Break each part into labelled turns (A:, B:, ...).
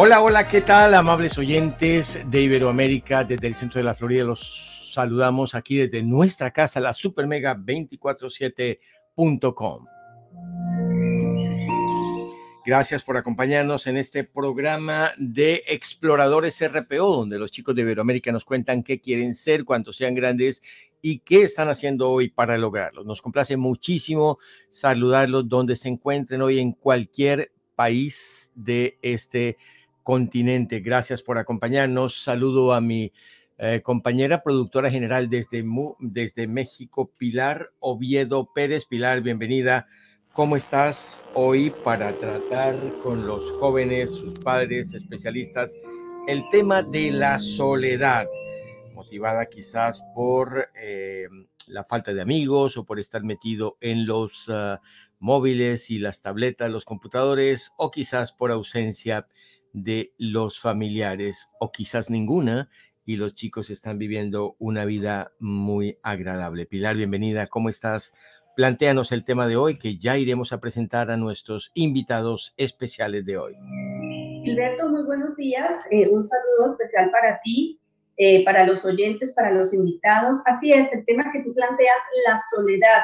A: Hola, hola, ¿qué tal, amables oyentes de Iberoamérica desde el centro de la Florida? Los saludamos aquí desde nuestra casa, la supermega247.com. Gracias por acompañarnos en este programa de Exploradores RPO, donde los chicos de Iberoamérica nos cuentan qué quieren ser cuando sean grandes y qué están haciendo hoy para lograrlo. Nos complace muchísimo saludarlos donde se encuentren hoy en cualquier país de este continente. Gracias por acompañarnos. Saludo a mi eh, compañera productora general desde, desde México, Pilar Oviedo Pérez. Pilar, bienvenida ¿Cómo estás hoy para tratar con los jóvenes, sus padres, especialistas, el tema de la soledad, motivada quizás por eh, la falta de amigos o por estar metido en los ah, móviles y las tabletas, los computadores, o quizás por ausencia de los familiares, o quizás ninguna, y los chicos están viviendo una vida muy agradable. Pilar, bienvenida, ¿cómo estás? planteanos el tema de hoy que ya iremos a presentar a nuestros invitados especiales de hoy.
B: Gilberto, muy buenos días. Eh, un saludo especial para ti, eh, para los oyentes, para los invitados. Así es, el tema que tú planteas, la soledad.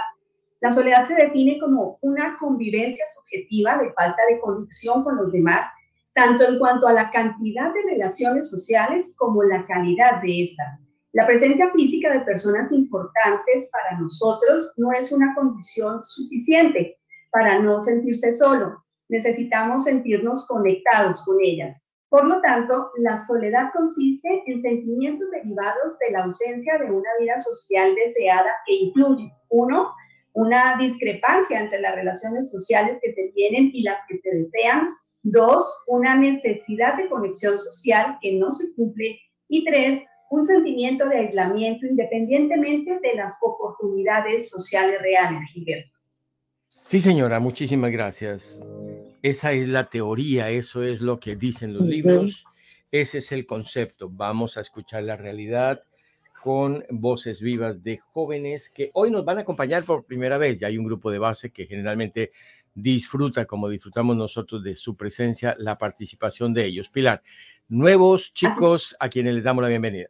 B: La soledad se define como una convivencia subjetiva de falta de conexión con los demás, tanto en cuanto a la cantidad de relaciones sociales como la calidad de estas. La presencia física de personas importantes para nosotros no es una condición suficiente para no sentirse solo. Necesitamos sentirnos conectados con ellas. Por lo tanto, la soledad consiste en sentimientos derivados de la ausencia de una vida social deseada que incluye, uno, una discrepancia entre las relaciones sociales que se tienen y las que se desean, dos, una necesidad de conexión social que no se cumple y tres, un sentimiento de aislamiento independientemente de las oportunidades sociales reales, Gilberto.
A: Sí, señora, muchísimas gracias. Esa es la teoría, eso es lo que dicen los libros, ese es el concepto. Vamos a escuchar la realidad con voces vivas de jóvenes que hoy nos van a acompañar por primera vez. Ya hay un grupo de base que generalmente disfruta, como disfrutamos nosotros de su presencia, la participación de ellos. Pilar, nuevos chicos a quienes les damos la bienvenida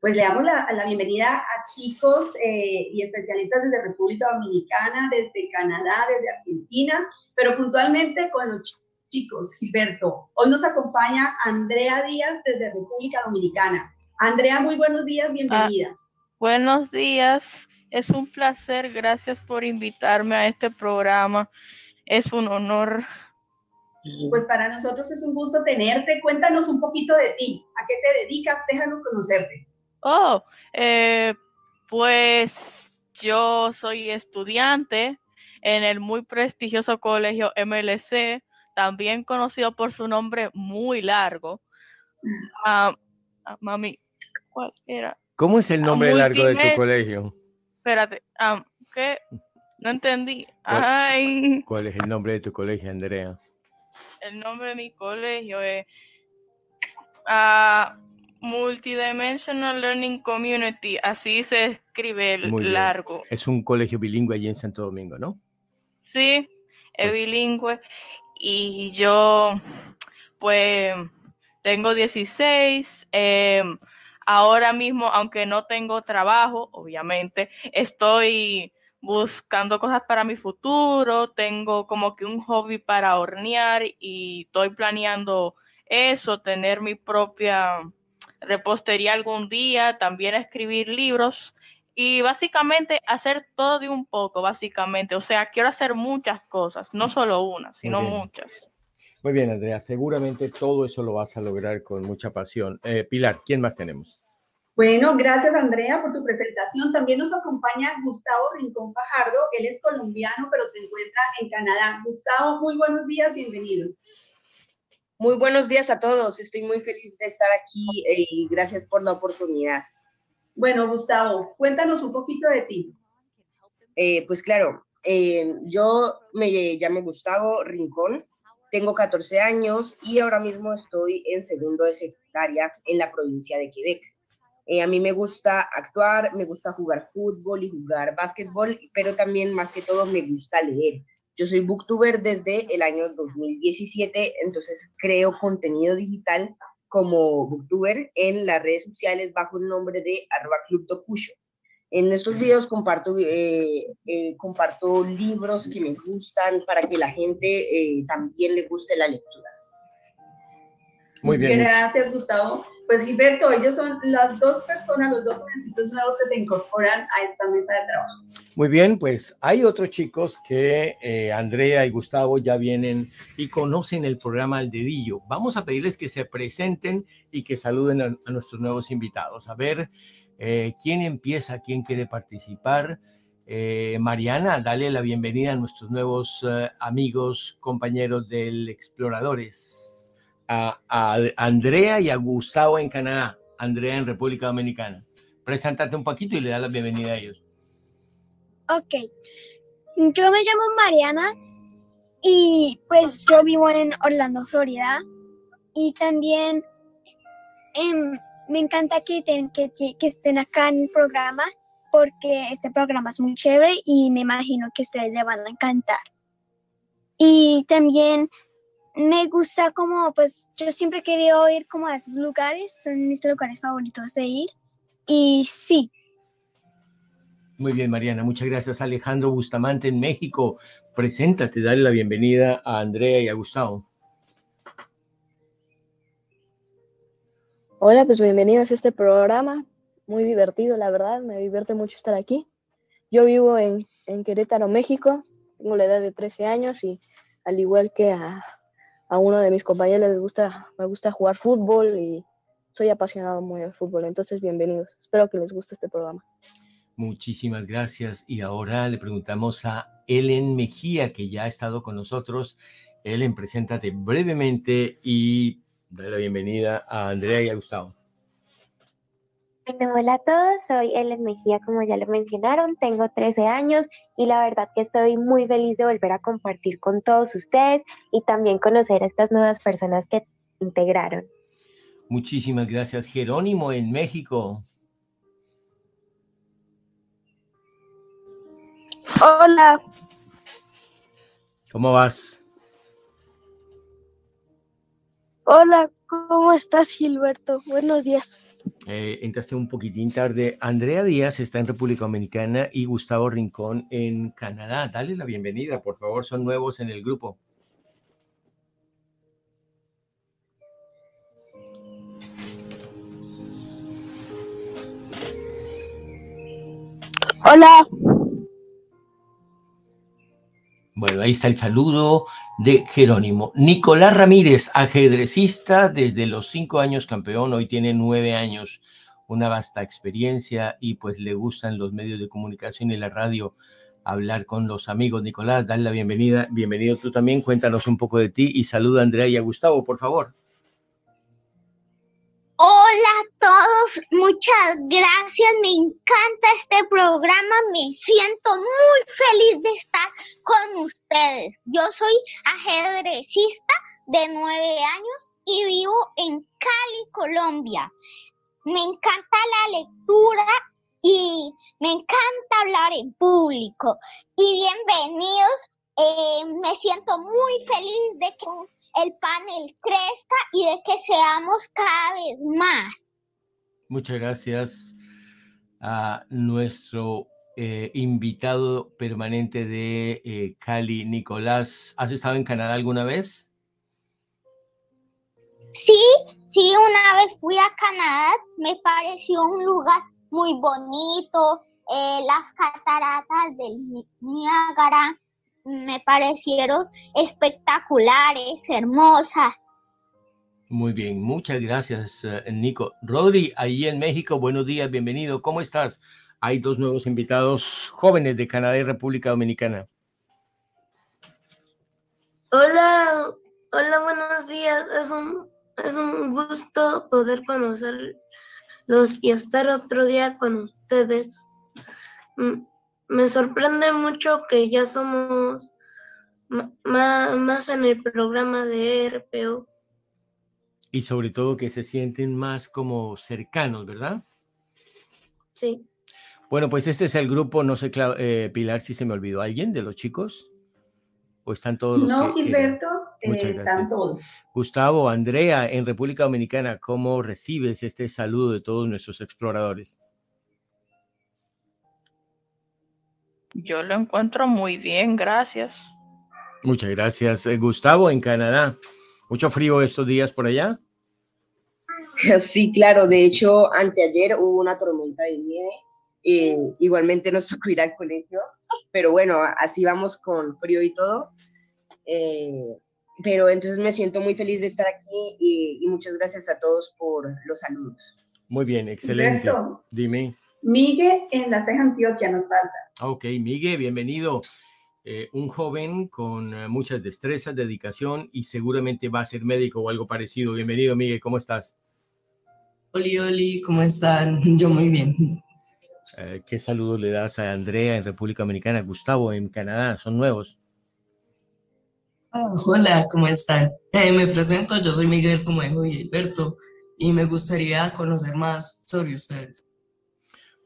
B: pues le damos la, bienvenida a chicos eh, y especialistas desde República Dominicana, desde Canadá, desde Argentina, pero puntualmente con los chicos, Gilberto. Hoy nos acompaña Andrea Díaz desde República Dominicana. Andrea, muy buenos días, bienvenida. Ah,
C: buenos días, es un placer, gracias por invitarme a este programa. Es un honor.
B: Pues para nosotros es un gusto tenerte. Cuéntanos un poquito de ti. ¿A qué te dedicas? Déjanos conocerte.
C: Oh, eh, pues yo soy estudiante en el muy prestigioso colegio MLC, también conocido por su nombre muy largo. Ah, ah, mami, ¿cuál era?
A: ¿Cómo es el nombre largo de tu colegio?
C: Espérate, ¿qué? No entendí.
A: ¿Cuál,
C: Ay.
A: ¿Cuál es el nombre de tu colegio, Andrea?
C: El nombre de mi colegio es... Uh, Multidimensional Learning Community, así se escribe el largo.
A: Es un colegio bilingüe allí en Santo Domingo, ¿no?
C: Sí, es pues bilingüe. Y yo, pues, tengo 16. Em, ahora mismo, aunque no tengo trabajo, obviamente, estoy buscando cosas para mi futuro. Tengo como que un hobby para hornear y estoy planeando eso, tener mi propia repostería algún día, también escribir libros y básicamente hacer todo de un poco, básicamente. O sea, quiero hacer muchas cosas, no solo una, sino muchas.
A: Muy bien, Andrea, seguramente todo eso lo vas a lograr con mucha pasión. Eh, Pilar, ¿quién más tenemos?
B: Bueno, gracias Andrea por tu presentación. También nos acompaña Gustavo Rincón Fajardo. Él es colombiano, pero se encuentra en Canadá. Gustavo, muy buenos días, bienvenido.
D: Muy buenos días a todos. Estoy muy feliz de estar aquí eh, y gracias por la oportunidad.
B: Bueno, Gustavo, cuéntanos un poquito de ti.
D: Eh, pues claro, eh, yo me llamo Gustavo Rincón, tengo 14 años y ahora mismo estoy en segundo de secundaria en la provincia de Quebec. A mí me gusta actuar, me gusta jugar fútbol y jugar básquetbol, pero también más que todo me gusta leer. Yo soy booktuber desde el año 2017, entonces creo contenido digital como booktuber en las redes sociales bajo el nombre de arroba club En estos videos comparto, eh, eh, comparto libros que me gustan para que la gente eh, también le guste la lectura.
B: Muy bien. Gracias, Gustavo. Pues Gilberto, ellos son las dos personas, los dos jovencitos nuevos que se incorporan a esta mesa de trabajo.
A: Muy bien, pues hay otros chicos que eh, Andrea y Gustavo ya vienen y conocen el programa al dedillo. Vamos a pedirles que se presenten y que saluden a, nuestros nuevos invitados. A ver eh, quién empieza, quién quiere participar. Eh, Mariana, dale la bienvenida a nuestros nuevos amigos, compañeros del Exploradores a, Andrea y a Gustavo en Canadá, Andrea en República Dominicana. Preséntate un poquito y le da la bienvenida a ellos.
E: Ok, yo me llamo Mariana y pues yo vivo en Orlando, Florida y también em, me encanta que estén acá en el programa porque este programa es muy chévere y me imagino que ustedes le van a encantar. Y también me gusta como, pues yo siempre he querido ir como a esos lugares, son mis lugares favoritos de ir. Y sí.
A: Muy bien, Mariana, muchas gracias. Alejandro Bustamante en México. Preséntate, dale la bienvenida a Andrea y a Gustavo.
F: Hola, pues bienvenidos a este programa. Muy divertido, la verdad, me divierte mucho estar aquí. Yo vivo en, en Querétaro, México. Tengo la edad de 13 años y al igual que a, a uno de mis compañeros les gusta, me gusta jugar fútbol y soy apasionado muy del fútbol. Entonces, bienvenidos. Espero que les guste este programa.
A: Muchísimas gracias. Y ahora le preguntamos a Ellen Mejía, que ya ha estado con nosotros. Ellen, preséntate brevemente y dale la bienvenida a Andrea y a Gustavo
G: hola a todos, soy Ellen Mejía, como ya lo mencionaron, tengo 13 años y la verdad que estoy muy feliz de volver a compartir con todos ustedes y también conocer a estas nuevas personas que integraron.
A: Muchísimas gracias, Jerónimo en México.
H: Hola.
A: ¿Cómo vas?
H: Hola, ¿cómo estás, Gilberto? Buenos días.
A: Eh, entraste un poquitín tarde. Andrea Díaz está en República Dominicana y Gustavo Rincón en Canadá. Dale la bienvenida, por favor, son nuevos en el grupo.
H: Hola.
A: Bueno, ahí está el saludo de Jerónimo. Nicolás Ramírez, ajedrecista desde los cinco años campeón, hoy tiene nueve años, una vasta experiencia y pues le gustan los medios de comunicación y la radio, hablar con los amigos. Nicolás, dale la bienvenida. Bienvenido tú también, cuéntanos un poco de ti y saluda a Andrea y a Gustavo, por favor.
I: Hola a todos, muchas gracias, me encanta este programa, me siento muy feliz de estar con ustedes. Yo soy ajedrecista de nueve años y vivo en Cali, Colombia. Me encanta la lectura y me encanta hablar en público. Y bienvenidos, eh, me siento muy feliz de que el panel crezca y de que seamos cada vez más.
A: Muchas gracias a nuestro eh, invitado permanente de eh, Cali, Nicolás. ¿Has estado en Canadá alguna vez?
I: Sí, sí, una vez fui a Canadá, me pareció un lugar muy bonito, eh, las cataratas del Niágara, me parecieron espectaculares, hermosas.
A: Muy bien, muchas gracias, eh, Nico. Rodri, ahí en México, buenos días, bienvenido. ¿Cómo estás? Hay dos nuevos invitados jóvenes de Canadá y República Dominicana.
H: Hola, hola, buenos días. Es un, es un gusto poder conocerlos y estar otro día con ustedes. Me sorprende mucho que ya somos más en el programa de RPO
A: y sobre todo que se sienten más como cercanos, ¿verdad?
H: Sí.
A: Bueno, pues este es el grupo, no sé, eh, Pilar, si se me olvidó alguien de los chicos. ¿O están todos los
B: No, Gilberto, eh, están todos.
A: Gustavo, Andrea, en República Dominicana, ¿cómo recibes este saludo de todos nuestros exploradores?
C: Yo lo encuentro muy bien, gracias.
A: Muchas gracias. Eh, Gustavo, en Canadá. ¿Mucho frío estos días por allá?
D: Sí, claro. De hecho, anteayer hubo una tormenta de nieve. Eh, igualmente nos tocó ir al colegio, pero bueno, así vamos con frío y todo. Eh, pero entonces me siento muy feliz de estar aquí y, muchas gracias a todos por los saludos.
A: Muy bien, excelente. Dime.
B: Miguel en la ceja Antioquia nos falta.
A: Ok, Miguel, bienvenido. Eh, un joven con eh, muchas destrezas, dedicación y seguramente va a ser médico o algo parecido. Bienvenido, Miguel, ¿cómo estás?
J: Oli, Oli, ¿cómo están? Yo muy bien.
A: Eh, ¿Qué saludo le das a Andrea en República Dominicana, Gustavo en Canadá? ¿Son nuevos?
J: Ah, hola, ¿cómo están? me presento, yo soy Miguel, como dijo Gilberto, y me gustaría conocer más sobre ustedes.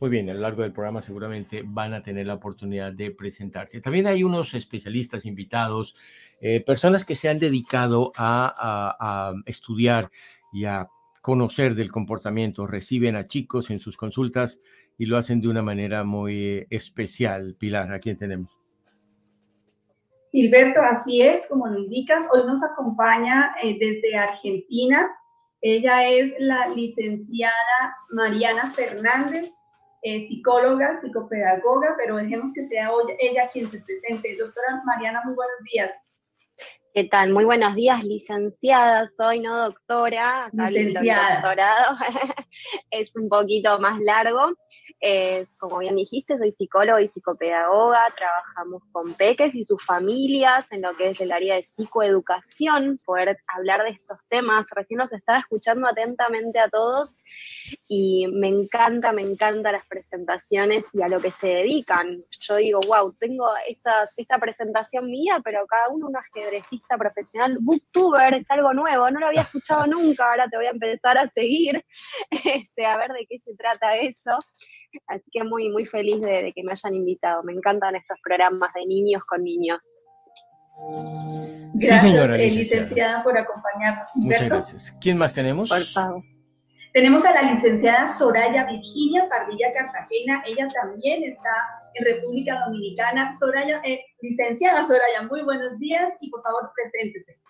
A: Muy bien, a lo largo del programa seguramente van a tener la oportunidad de presentarse. También hay unos especialistas invitados, eh, personas que se han dedicado a, estudiar y a conocer del comportamiento, reciben a chicos en sus consultas y lo hacen de una manera muy especial. Pilar, ¿a quién tenemos?
B: Gilberto, así es, como lo indicas, hoy nos acompaña eh, desde Argentina. Ella es la licenciada Mariana Fernández psicóloga, psicopedagoga, pero dejemos que sea hoy ella quien se presente. Doctora Mariana, muy buenos días.
K: ¿Qué tal? Muy buenos días, licenciada. Soy no doctora.
B: licenciada.
K: doctorado es un poquito más largo como bien dijiste, soy psicóloga y psicopedagoga, trabajamos con peques y sus familias en lo que es el área de psicoeducación, poder hablar de estos temas. Recién los estaba escuchando atentamente a todos y me encanta, me encantan las presentaciones y a lo que se dedican. Yo digo, wow, tengo esta, esta presentación mía, pero cada uno un ajedrecista profesional, booktuber, es algo nuevo, no lo había escuchado nunca, ahora te voy a empezar a seguir, este, a ver de qué se trata eso. Así que muy, muy feliz de, que me hayan invitado. Me encantan estos programas de niños con niños.
B: Gracias, sí, señora eh, licenciada. por acompañarnos.
A: Muchas gracias. ¿Quién más tenemos?
K: Por favor.
B: Tenemos a la licenciada Soraya Virginia Pardilla Cartagena. Ella también está en República Dominicana. Soraya, eh, licenciada Soraya, muy buenos días y por favor preséntese.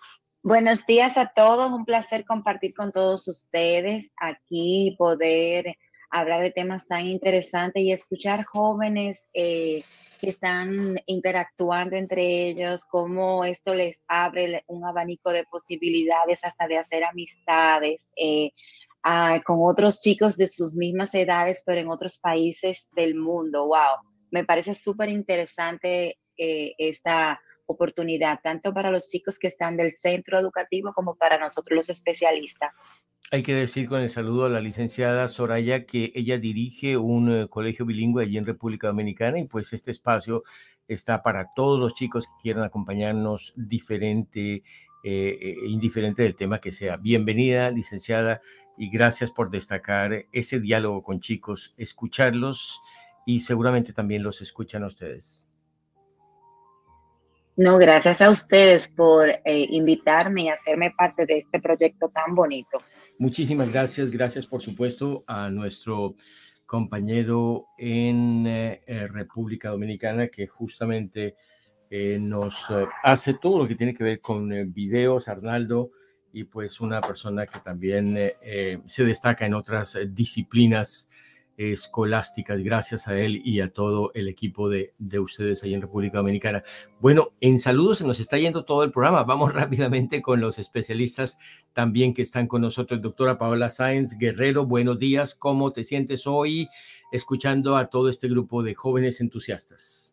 L: Buenos días a todos, un placer compartir con todos ustedes aquí, poder hablar de temas tan interesantes y escuchar jóvenes eh, que están interactuando entre ellos, cómo esto les abre un abanico de posibilidades hasta de hacer amistades eh, con otros chicos de sus mismas edades, pero en otros países del mundo. ¡Wow! Me parece súper interesante eh, esta oportunidad, tanto para los chicos que están del centro educativo como para nosotros los especialistas.
A: Hay que decir con el saludo a la licenciada Soraya que ella dirige un eh, colegio bilingüe allí en República Dominicana y pues este espacio está para todos los chicos que quieran acompañarnos diferente, eh, eh, indiferente del tema que sea. Bienvenida, licenciada, y gracias por destacar ese diálogo con chicos, escucharlos y seguramente también los escuchan a ustedes.
L: No, gracias a ustedes por invitarme y hacerme parte de este proyecto tan bonito.
A: Muchísimas gracias, gracias por supuesto a nuestro compañero en eh, eh, República Dominicana que justamente eh, nos hace todo lo que tiene que ver con videos, Arnaldo, y pues una persona que también se destaca en otras disciplinas escolásticas, gracias a él y a todo el equipo de, de, ustedes ahí en República Dominicana. Bueno, en saludos se nos está yendo todo el programa. Vamos rápidamente con los especialistas también que están con nosotros. Doctora Paola Sáenz Guerrero, buenos días. ¿Cómo te sientes hoy escuchando a todo este grupo de jóvenes entusiastas?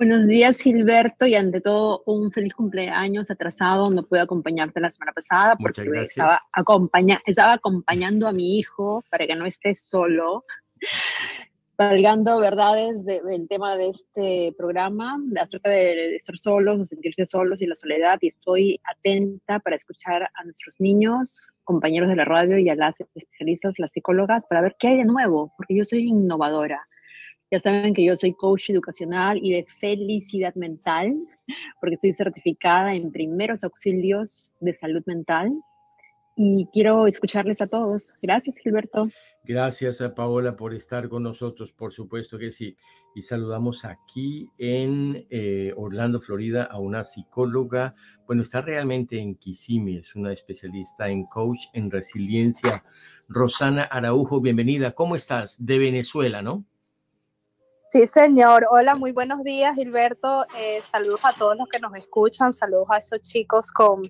M: Buenos días, Gilberto, y ante todo un feliz cumpleaños atrasado. No pude acompañarte la semana pasada porque estaba, acompaña estaba acompañando a mi hijo para que no esté solo, valgando verdades del tema de este programa, de acerca de estar solos, de sentirse solos y la soledad. Y estoy atenta para escuchar a nuestros niños, compañeros de la radio y a las especialistas, las psicólogas, para ver qué hay de nuevo, porque yo soy innovadora ya saben que yo soy coach educacional y de felicidad mental, porque estoy certificada en primeros auxilios de salud mental y quiero escucharles a todos. Gracias, Gilberto.
A: Gracias a Paola por estar con nosotros, por supuesto que sí. Y saludamos aquí en eh, Orlando, Florida, a una psicóloga, bueno, está realmente en Kissimmee, es una especialista en coach en resiliencia. Rosana Araujo, bienvenida. ¿Cómo estás? De Venezuela, ¿no?
N: Sí, señor. Hola, muy buenos días, Gilberto. Eh, saludos a todos los que nos escuchan. Saludos a esos chicos con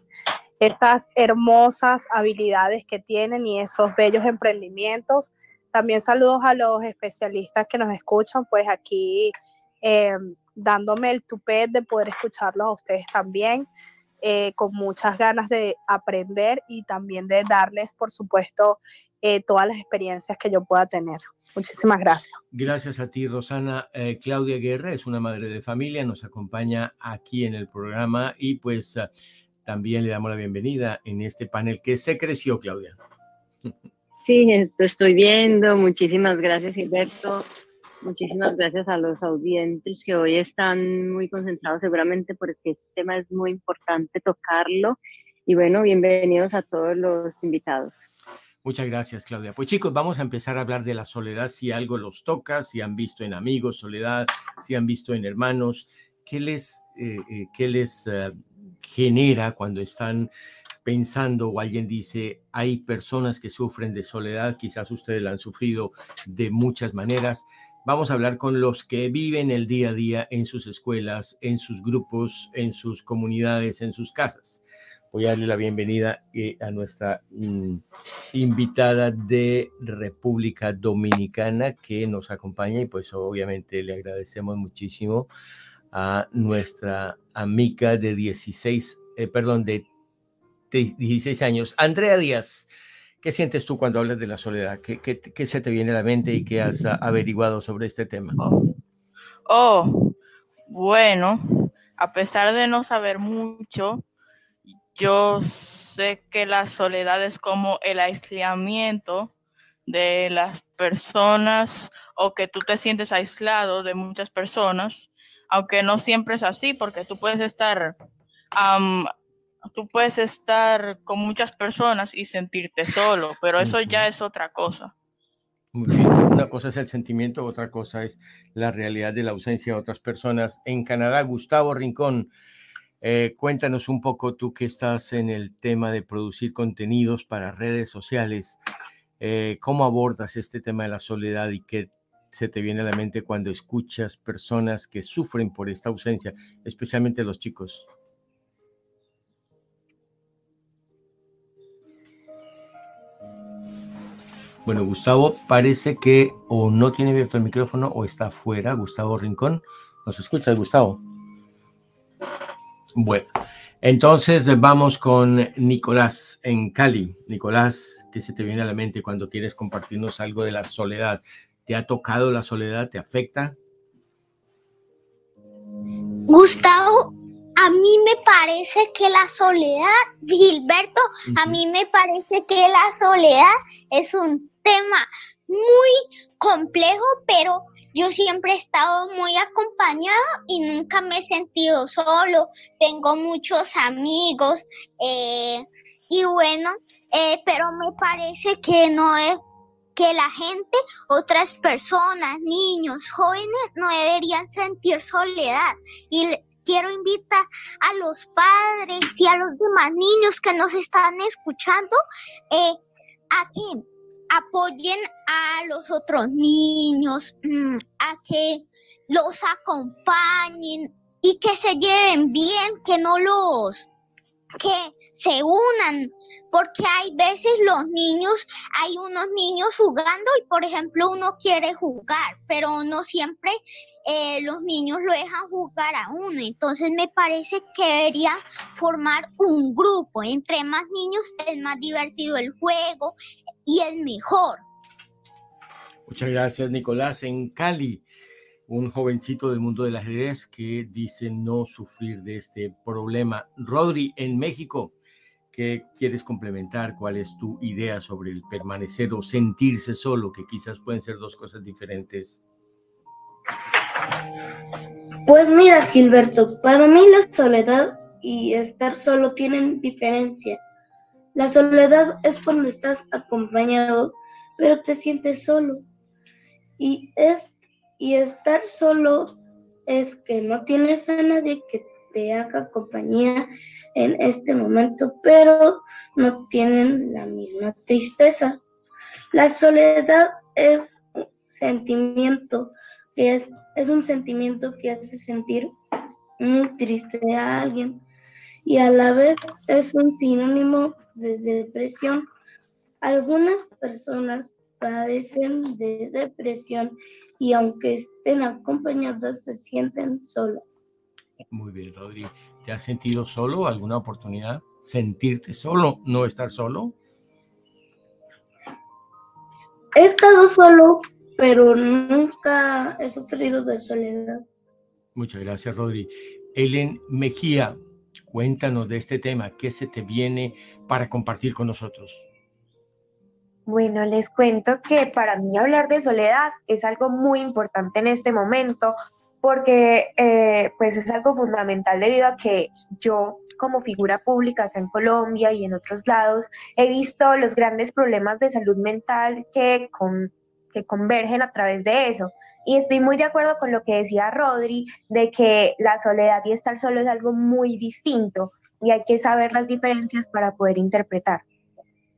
N: estas hermosas habilidades que tienen y esos bellos emprendimientos. También saludos a los especialistas que nos escuchan, pues aquí eh, dándome el tupet de poder escucharlos a ustedes también, eh, con muchas ganas de aprender y también de darles, por supuesto, todas las experiencias que yo pueda tener. Muchísimas gracias.
A: Gracias a ti, Rosana. Eh, Claudia Guerra es una madre de familia, nos acompaña aquí en el programa y pues ah, también le damos la bienvenida en este panel que se creció, Claudia.
O: Sí, esto estoy viendo. Muchísimas gracias, Gilberto. Muchísimas gracias a los audientes que hoy están muy concentrados seguramente porque este tema es muy importante tocarlo. Y bueno, bienvenidos a todos los invitados.
A: Muchas gracias, Claudia. Pues chicos, vamos a empezar a hablar de la soledad, si algo los toca, si han visto en amigos soledad, si han visto en hermanos, qué les, eh, eh, qué les eh, genera cuando están pensando o alguien dice, hay personas que sufren de soledad, quizás ustedes la han sufrido de muchas maneras. Vamos a hablar con los que viven el día a día en sus escuelas, en sus grupos, en sus comunidades, en sus casas voy a darle la bienvenida eh, a nuestra mm, invitada de República Dominicana que nos acompaña y pues obviamente le agradecemos muchísimo a nuestra amiga de 16, eh, perdón, de, 16 años, Andrea Díaz. ¿Qué sientes tú cuando hablas de la soledad? ¿Qué, qué, se te viene a la mente y qué has averiguado sobre este tema?
C: Oh, bueno, a pesar de no saber mucho, yo sé que la soledad es como el aislamiento de las personas o que tú te sientes aislado de muchas personas, aunque no siempre es así, porque tú puedes estar, tú puedes estar con muchas personas y sentirte solo, pero eso ya es otra cosa.
A: Una cosa es el sentimiento, otra cosa es la realidad de la ausencia de otras personas. En Canadá, Gustavo Rincón, eh, cuéntanos un poco tú que estás en el tema de producir contenidos para redes sociales. Eh, ¿Cómo abordas este tema de la soledad y qué se te viene a la mente cuando escuchas personas que sufren por esta ausencia, especialmente los chicos? Bueno, Gustavo parece que o no tiene abierto el micrófono o está afuera. Gustavo Rincón, ¿nos escuchas, Gustavo? Bueno, entonces vamos con Nicolás en Cali. Nicolás, ¿qué se te viene a la mente cuando quieres compartirnos algo de la soledad? ¿Te ha tocado la soledad? ¿Te afecta?
I: Gustavo, a mí me parece que la soledad, Gilberto, a mí me parece que la soledad es un tema muy complejo, pero yo siempre he estado muy acompañado y nunca me he sentido solo. Tengo muchos amigos eh, y bueno, eh, pero me parece que no es que la gente, otras personas, niños, jóvenes, no deberían sentir soledad. Y quiero invitar a los padres y a los demás niños que nos están escuchando eh, a que apoyen a los otros niños, mm, a que los acompañen y que se lleven bien, que no los que se unan, porque hay veces los niños, hay unos niños jugando y por ejemplo uno quiere jugar, pero no siempre eh, los niños lo dejan jugar a uno. Entonces me parece que debería formar un grupo. Entre más niños es más divertido el juego y es mejor.
A: Muchas gracias, Nicolás. En Cali, un jovencito del mundo del ajedrez que dice no sufrir de este problema. Rodri, en México, ¿qué quieres complementar? ¿Cuál es tu idea sobre el permanecer o sentirse solo? Que quizás pueden ser dos cosas diferentes.
H: Pues mira, Gilberto, para mí la soledad y estar solo tienen diferencia. La soledad es cuando estás acompañado, pero te sientes solo. Y es y estar solo es que no tienes a nadie que te haga compañía en este momento, pero no tienen la misma tristeza. La soledad es un sentimiento que es, es un sentimiento que hace sentir muy triste a alguien y a la vez es un sinónimo de depresión. Algunas personas padecen de depresión y aunque estén acompañadas se sienten solas.
A: Muy bien, Rodri. ¿Te has sentido solo? ¿Alguna oportunidad? ¿Sentirte solo? ¿No estar solo?
H: He estado solo, pero nunca he sufrido de soledad.
A: Muchas gracias, Rodri. Ellen Mejía, cuéntanos de este tema. ¿Qué se te viene para compartir con nosotros?
G: Bueno, les cuento que para mí hablar de soledad es algo muy importante en este momento porque eh, pues es algo fundamental debido a que yo como figura pública acá en Colombia y en otros lados he visto los grandes problemas de salud mental que, que convergen a través de eso. Y estoy muy de acuerdo con lo que decía Rodri, de que la soledad y estar solo es algo muy distinto y hay que saber las diferencias para poder interpretar.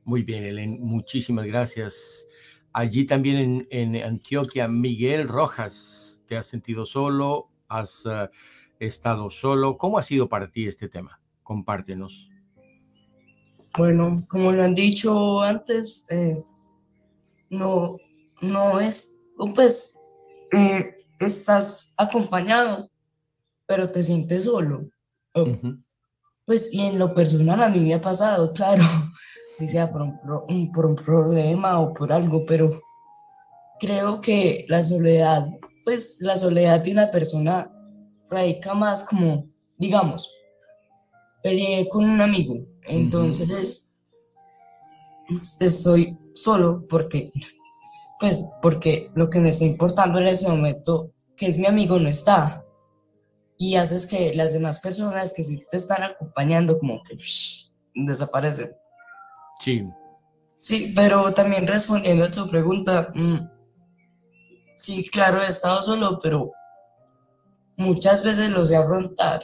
A: Muy bien, Elen, muchísimas gracias. Allí también en, Antioquia, Miguel Rojas, ¿te has sentido solo? ¿Has eh, estado solo? ¿Cómo ha sido para ti este tema? Compártenos.
J: Bueno, como lo han dicho antes, eh, no, no es, pues, eh, estás acompañado, pero te sientes solo. Pues, y en lo personal a mí me ha pasado, claro si sea por un, por un problema o por algo, pero creo que la soledad, pues la soledad de una persona radica más como, digamos, peleé con un amigo, entonces estoy solo porque, pues, porque lo que me está importando en ese momento, que es mi amigo, no está. Y haces que las demás personas que sí te están acompañando como que desaparecen.
A: Sí.
J: Sí, pero también respondiendo a tu pregunta, mm, sí, claro, he estado solo, pero muchas veces lo sé afrontar.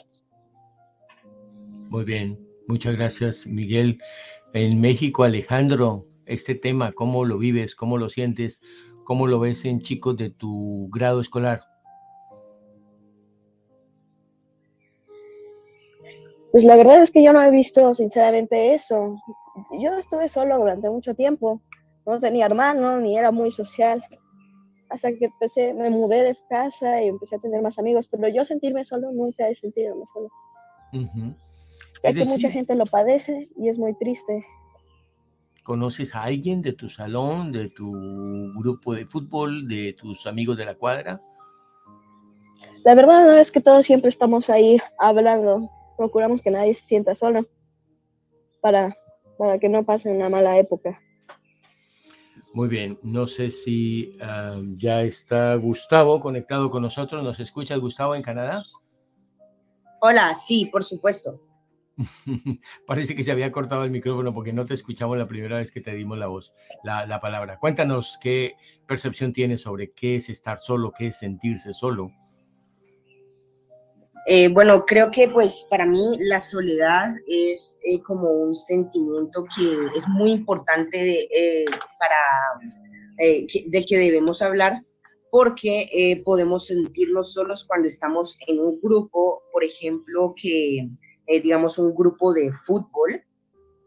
A: Muy bien, muchas gracias, Miguel. En México, Alejandro, este tema, ¿cómo lo vives? ¿Cómo lo sientes? ¿Cómo lo ves en chicos de tu grado escolar?
F: Pues la verdad es que yo no he visto sinceramente eso yo estuve solo durante mucho tiempo. No tenía hermano, ni era muy social. Hasta que empecé, me mudé de casa y empecé a tener más amigos, pero yo sentirme solo nunca he sentido solo. Ya que mucha gente lo padece y es muy triste.
A: ¿Conoces a alguien de tu salón, de tu grupo de fútbol, de tus amigos de la cuadra?
F: La verdad no es que todos siempre estamos ahí hablando. Procuramos que nadie se sienta solo para para que no pase una mala época.
A: Muy bien, no sé si ah, ya está Gustavo conectado con nosotros. ¿Nos escucha Gustavo en Canadá?
D: Hola, sí, por supuesto.
A: Parece que se había cortado el micrófono porque no te escuchamos la primera vez que te dimos la voz, la, la palabra. Cuéntanos qué percepción tienes sobre qué es estar solo, qué es sentirse solo.
D: Eh, bueno, creo que pues para mí la soledad es eh, como un sentimiento que es muy importante eh, para del que debemos hablar porque podemos sentirnos solos cuando estamos en un grupo, por ejemplo, que digamos un grupo de fútbol,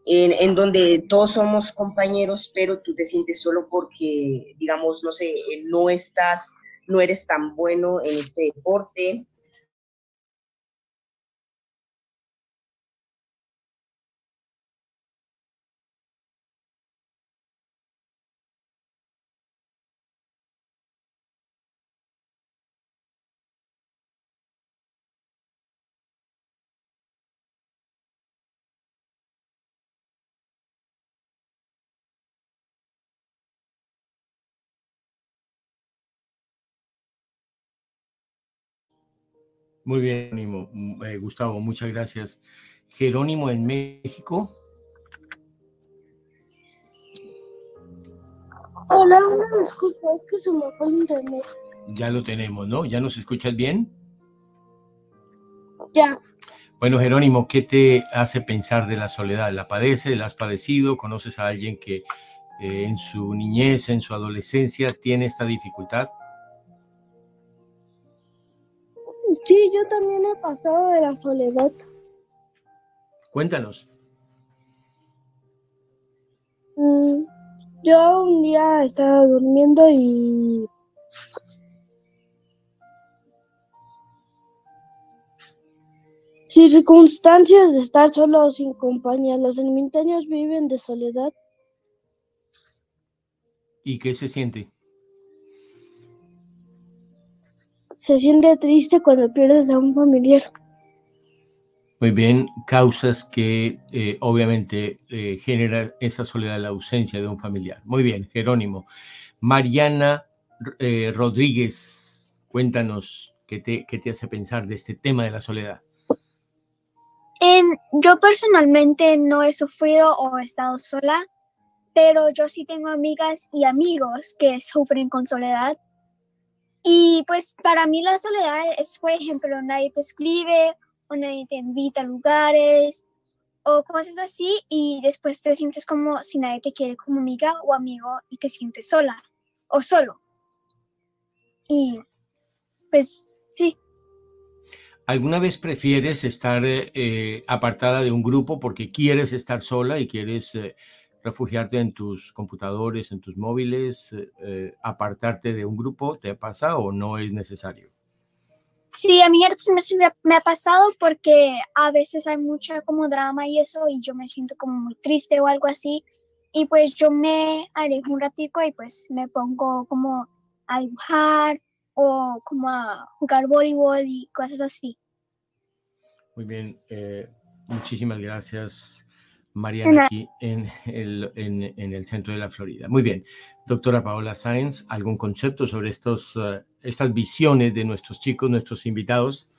D: en, en, donde todos somos compañeros, pero tú te sientes solo porque, digamos, no sé, no estás, no eres tan bueno en este deporte
A: Muy bien, Jerónimo. Mm, eh, Gustavo, muchas gracias. Jerónimo en México.
P: Hola, una disculpa, es que se me fue el internet.
A: Ya lo tenemos, ¿no? ¿Ya nos escuchas bien?
P: Ya.
A: Bueno, Jerónimo, ¿qué te hace pensar de la soledad? ¿La padeces? ¿La has padecido? ¿Conoces a alguien que eh, en su niñez, en su adolescencia, tiene esta dificultad?
P: Sí, yo también he pasado de la soledad.
A: Cuéntanos.
P: Mm, yo un día estaba durmiendo y circunstancias de estar solo sin compañía. Los ermitaños viven de soledad.
A: ¿Y qué se siente?
P: Se siente triste cuando pierdes a un familiar.
A: Muy bien, causas que eh, obviamente eh, generan esa soledad, la ausencia de un familiar. Muy bien, Jerónimo. Mariana eh, Rodríguez, cuéntanos qué te, qué te hace pensar de este tema de la soledad.
E: yo personalmente no he sufrido o he estado sola, pero yo sí tengo amigas y amigos que sufren con soledad y pues para mí la soledad es, por ejemplo, nadie te escribe o nadie te invita a lugares o cosas así y después te sientes como si nadie te quiere como amiga o amigo y te sientes sola o solo. Y pues sí.
A: ¿Alguna vez prefieres estar eh, apartada de un grupo porque quieres estar sola y quieres eh, refugiarte en tus computadores, en tus móviles, eh, eh, apartarte de un grupo, ¿te pasa o no es necesario?
E: Sí, a mí me, me ha pasado porque a veces hay mucha como drama y eso y yo me siento como muy triste o algo así y pues yo me alejo un ratico y pues me pongo como a dibujar o como a jugar voleibol y cosas así.
A: Muy bien, eh, muchísimas gracias. Mariana, aquí en el, en, el, centro de la Florida. Muy bien. Doctora Paola Sáenz, ¿algún concepto sobre estos, eh, estas visiones de nuestros chicos, nuestros invitados?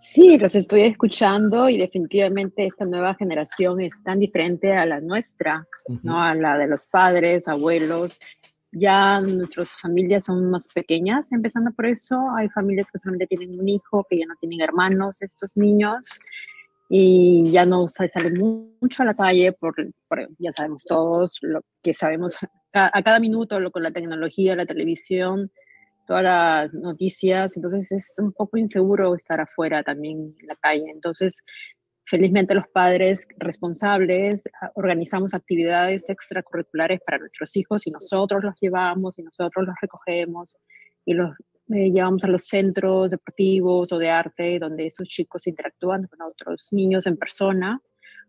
M: Sí, los estoy escuchando y definitivamente esta nueva generación es tan diferente a la nuestra, ¿no? A la de los padres, abuelos. Ya nuestras familias son más pequeñas, empezando por eso. Hay familias que solamente tienen un hijo, que ya no tienen hermanos, estos niños y ya no sale mucho a la calle, por, ya sabemos todos lo que sabemos a, cada minuto lo, con la tecnología, la televisión, todas las noticias, entonces es un poco inseguro estar afuera también en la calle. Entonces, felizmente los padres responsables ah, organizamos actividades extracurriculares para nuestros hijos y nosotros los llevamos y nosotros los recogemos y los eh, llevamos a los centros deportivos o de arte donde estos chicos interactúan con otros niños en persona.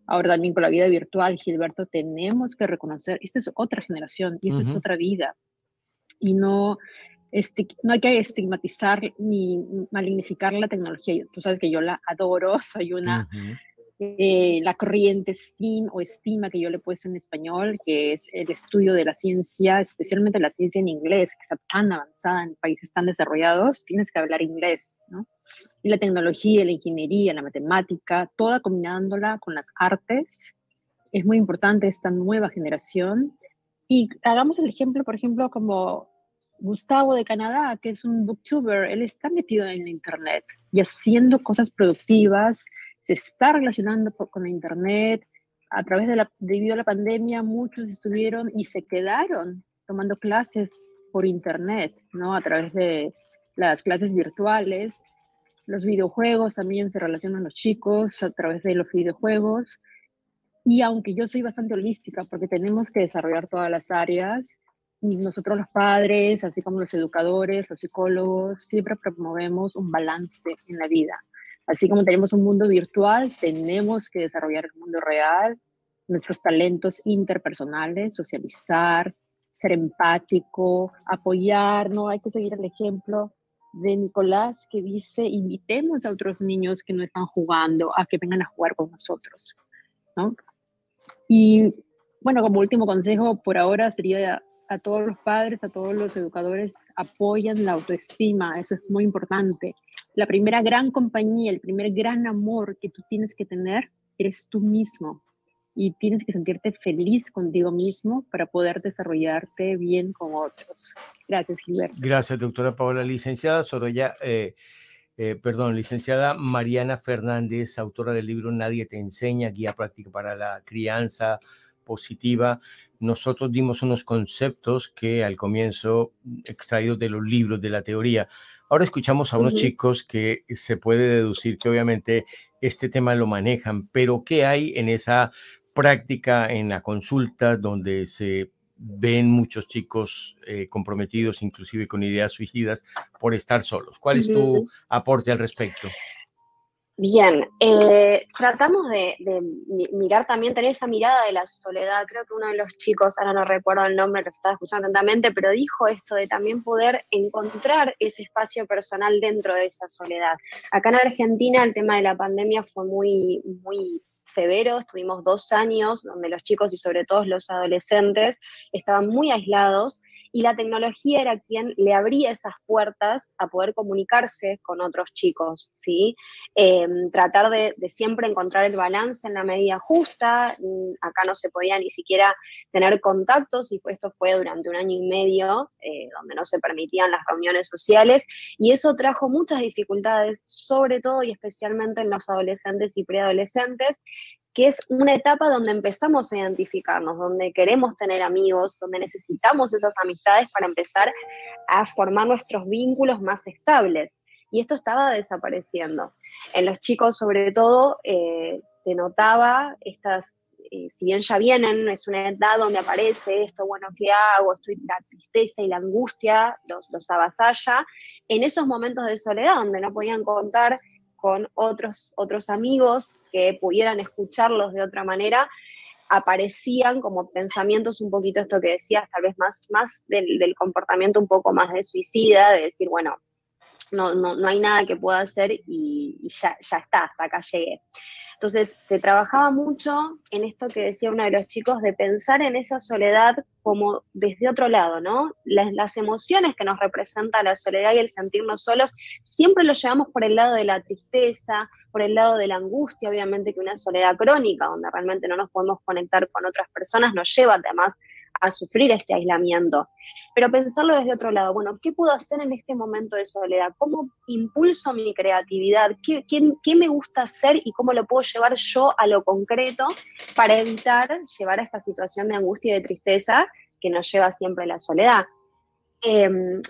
M: Ahora también con la vida virtual, Gilberto, tenemos que reconocer, esta es otra generación y esta es otra vida. Y no, no hay que estigmatizar ni malignificar la tecnología. Tú sabes que yo la adoro, soy una eh, la corriente STEAM o estima que yo le he puesto en español, que es el estudio de la ciencia, especialmente la ciencia en inglés, que está tan avanzada en países tan desarrollados, tienes que hablar inglés, ¿no? Y la tecnología, la ingeniería, la matemática, toda combinándola con las artes, es muy importante esta nueva generación. Y hagamos el ejemplo, por ejemplo, como Gustavo de Canadá, que es un booktuber, él está metido en Internet y haciendo cosas productivas, se está relacionando con Internet. A través de la, debido a la pandemia, muchos estuvieron y se quedaron tomando clases por Internet, ¿no? A través de las clases virtuales. Los videojuegos también se relacionan los chicos a través de los videojuegos. Y aunque yo soy bastante holística, porque tenemos que desarrollar todas las áreas, nosotros los padres, así como los educadores, los psicólogos, siempre promovemos un balance en la vida. Así como tenemos un mundo virtual, tenemos que desarrollar el mundo real, nuestros talentos interpersonales, socializar, ser empático, apoyar, ¿no? Hay que seguir el ejemplo de Nicolás que dice, invitemos a otros niños que no están jugando a que vengan a jugar con nosotros, ¿no? Y bueno, como último consejo por ahora sería a todos los padres, a todos los educadores, apoyan la autoestima, eso es muy importante. La primera gran compañía, el primer gran amor que tú tienes que tener eres tú mismo y tienes que sentirte feliz contigo mismo para poder desarrollarte bien con otros. Gracias, Gilberto.
A: Gracias, doctora Paola. Licenciada Soroya, eh, eh, perdón, licenciada Mariana Fernández, autora del libro Nadie te enseña, guía práctica para la crianza positiva nosotros dimos unos conceptos que al comienzo extraídos de los libros de la teoría. Ahora escuchamos a unos chicos que se puede deducir que obviamente este tema lo manejan, pero ¿qué hay en esa práctica, en la consulta, donde se ven muchos chicos eh, comprometidos, inclusive con ideas suicidas, por estar solos? ¿Cuál es tu aporte al respecto?
K: Bien, eh, tratamos de, mirar también, tener esa mirada de la soledad. Creo que uno de los chicos, ahora no recuerdo el nombre, lo estaba escuchando atentamente, pero dijo esto de también poder encontrar ese espacio personal dentro de esa soledad. Acá en Argentina el tema de la pandemia fue muy, muy severo, estuvimos dos años donde los chicos y sobre todo los adolescentes estaban muy aislados y la tecnología era quien le abría esas puertas a poder comunicarse con otros chicos, ¿sí? Em, tratar de, siempre encontrar el balance en la medida justa, mm, acá no se podía ni siquiera tener contactos y esto fue durante un año y medio, eh, donde no se permitían las reuniones sociales y eso trajo muchas dificultades, sobre todo y especialmente en los adolescentes y preadolescentes, que es una etapa donde empezamos a identificarnos, donde queremos tener amigos, donde necesitamos esas amistades para empezar a formar nuestros vínculos más estables. Y esto estaba desapareciendo. En los chicos, sobre todo, eh, se notaba estas, eh, si bien ya vienen, es una edad donde aparece esto, bueno, ¿qué hago? Estoy, la tristeza y la angustia los, los avasalla. En esos momentos de soledad, donde no podían contar con otros, otros amigos que pudieran escucharlos de otra manera, aparecían como pensamientos un poquito esto que decías, tal vez más, más del, comportamiento un poco más de suicida, de decir, bueno, no, no, no hay nada que pueda hacer y, ya, ya está, hasta acá llegué. Entonces, se trabajaba mucho en esto que decía uno de los chicos, de pensar en esa soledad como desde otro lado, ¿no? Las, emociones que nos representa la soledad y el sentirnos solos, siempre lo llevamos por el lado de la tristeza, por el lado de la angustia, obviamente que una soledad crónica, donde realmente no nos podemos conectar con otras personas, nos lleva además a sufrir este aislamiento. Pero pensarlo desde otro lado, bueno, ¿qué puedo hacer en este momento de soledad? ¿Cómo impulso mi creatividad? ¿Qué, qué, me gusta hacer y cómo lo puedo llevar yo a lo concreto para evitar llevar a esta situación de angustia y de tristeza que nos lleva siempre a la soledad? Em,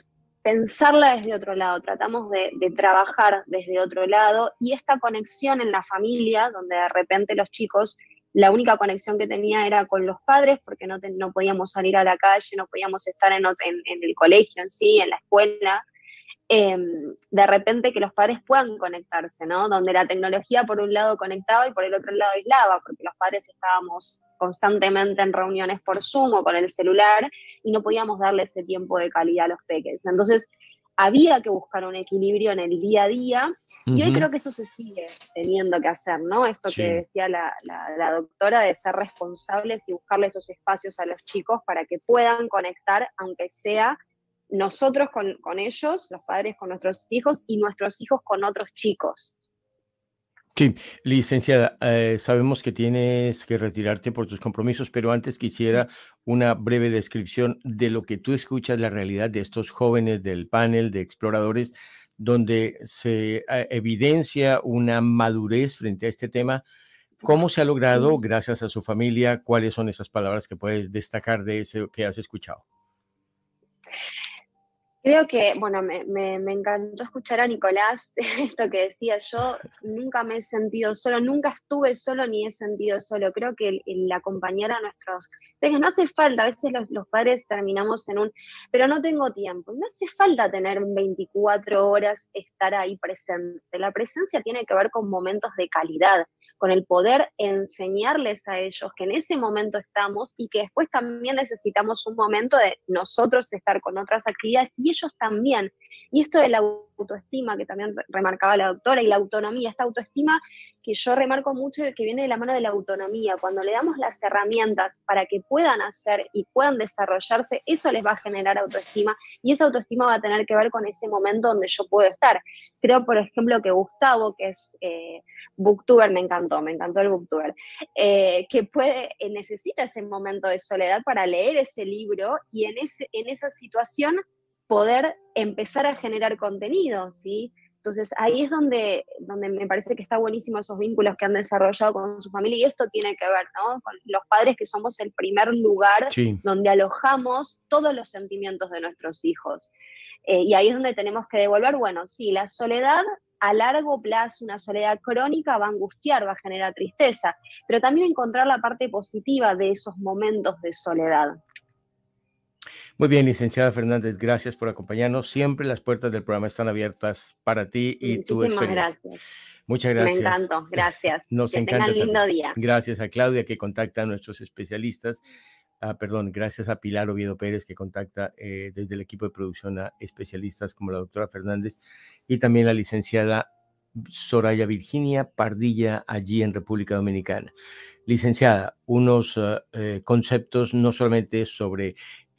K: pensarla desde otro lado, tratamos de, trabajar desde otro lado y esta conexión en la familia, donde de repente los chicos la única conexión que tenía era con los padres porque no, no podíamos salir a la calle, no podíamos estar en, en, el colegio en sí, en la escuela. Em, de repente que los padres puedan conectarse, ¿no? Donde la tecnología por un lado conectaba y por el otro lado aislaba, porque los padres estábamos constantemente en reuniones por Zoom o con el celular y no podíamos darle ese tiempo de calidad a los peques. Entonces, había que buscar un equilibrio en el día a día y hoy creo que eso se sigue teniendo que hacer, ¿no? Esto que decía la, doctora de ser responsables y buscarle esos espacios a los chicos para que puedan conectar, aunque sea nosotros con, con ellos, los padres con nuestros hijos y nuestros hijos con otros chicos.
A: Sí, licenciada, eh, sabemos que tienes que retirarte por tus compromisos, pero antes quisiera una breve descripción de lo que tú escuchas, la realidad de estos jóvenes del panel de exploradores, donde se eh, evidencia una madurez frente a este tema. ¿Cómo se ha logrado gracias a su familia? ¿Cuáles son esas palabras que puedes destacar de eso que has escuchado?
K: Creo que, bueno, me, me, encantó escuchar a Nicolás esto que decía yo, nunca me he sentido solo, nunca estuve solo ni he sentido solo. Creo que el, acompañar a nuestros que no hace falta, a veces los, padres terminamos en un, pero no tengo tiempo, no hace falta tener 24 horas estar ahí presente. La presencia tiene que ver con momentos de calidad, con el poder enseñarles a ellos que en ese momento estamos y que después también necesitamos un momento de nosotros estar con otras actividades y ellos también. Y esto de la autoestima que también remarcaba la doctora y la autonomía, esta autoestima que yo remarco mucho que viene de la mano de la autonomía. Cuando le damos las herramientas para que puedan hacer y puedan desarrollarse, eso les va a generar autoestima y esa autoestima va a tener que ver con ese momento donde yo puedo estar. Creo, por ejemplo, que Gustavo, que es eh, booktuber, me encantó, me encantó el booktuber, eh, que puede, eh, necesita ese momento de soledad para leer ese libro y en, ese, en esa situación poder empezar a generar contenido, ¿sí? Entonces ahí es donde, donde me parece que está buenísimo esos vínculos que han desarrollado con su familia y esto tiene que ver, ¿no? Con los padres que somos el primer lugar donde alojamos todos los sentimientos de nuestros hijos. Eh, y ahí es donde tenemos que devolver, bueno, sí, la soledad a largo plazo, una soledad crónica va a angustiar, va a generar tristeza, pero también encontrar la parte positiva de esos momentos de soledad.
A: Muy bien, licenciada Fernández, gracias por acompañarnos. Siempre las puertas del programa están abiertas para ti y tu experiencia. Gracias. Muchas gracias.
K: Me encantó, gracias.
A: Nos que encanta. Tengan lindo día. Gracias a Claudia que contacta a nuestros especialistas. Ah, perdón, gracias a Pilar Oviedo Pérez que contacta eh, desde el equipo de producción a especialistas como la doctora Fernández y también la licenciada Soraya Virginia Pardilla allí en República Dominicana. Licenciada, unos ah, eh, conceptos no solamente sobre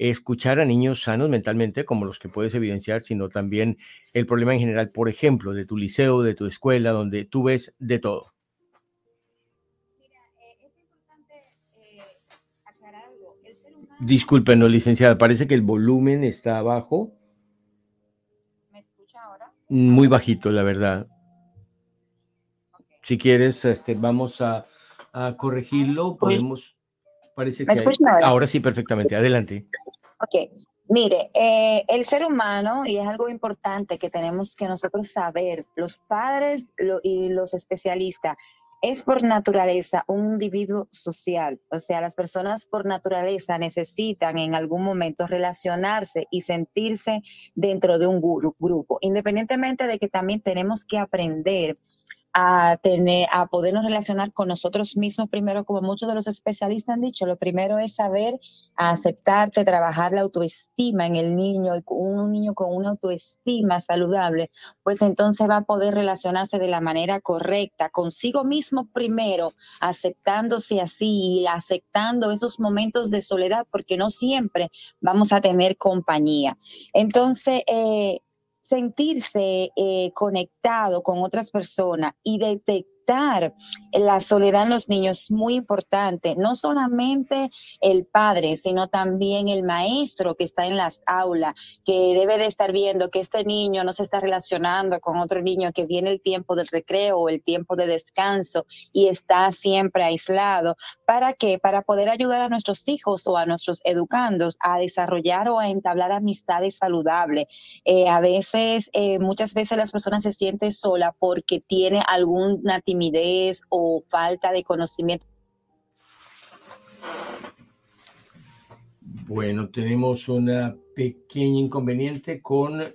A: escuchar a niños sanos mentalmente, como los que puedes evidenciar, sino también el problema en general, por ejemplo, de tu liceo, de tu escuela, donde tú ves de todo. Discúlpenos, licenciada, parece que el volumen está abajo. ¿Me escucha ahora? Muy bajito, la verdad. Si quieres, este, vamos a, corregirlo. Podemos. Parece que ahora sí, perfectamente. Adelante.
L: Ok, mire, eh, el ser humano, y es algo importante que tenemos que nosotros saber, los padres y los especialistas, es por naturaleza un individuo social. O sea, las personas por naturaleza necesitan en algún momento relacionarse y sentirse dentro de un grupo, independientemente de que también tenemos que aprender a tener, a podernos relacionar con nosotros mismos primero, como muchos de los especialistas han dicho, lo primero es saber aceptarte, trabajar la autoestima en el niño, un niño con una autoestima saludable, pues entonces va a poder relacionarse de la manera correcta, consigo mismo primero, aceptándose así y aceptando esos momentos de soledad, porque no siempre vamos a tener compañía. Entonces, eh, sentirse eh, conectado con otras personas y detectar la soledad en los niños es muy importante. No solamente el padre, sino también el maestro que está en las aulas, que debe de estar viendo que este niño no se está relacionando con otro niño, que viene el tiempo del recreo o el tiempo de descanso y está siempre aislado. ¿Para qué? Para poder ayudar a nuestros hijos o a nuestros educandos a desarrollar o a entablar amistades saludables. Eh, a veces, eh, muchas veces las personas se sienten solas porque tiene alguna timidez o falta de conocimiento.
A: Bueno, tenemos una pequeña inconveniente con la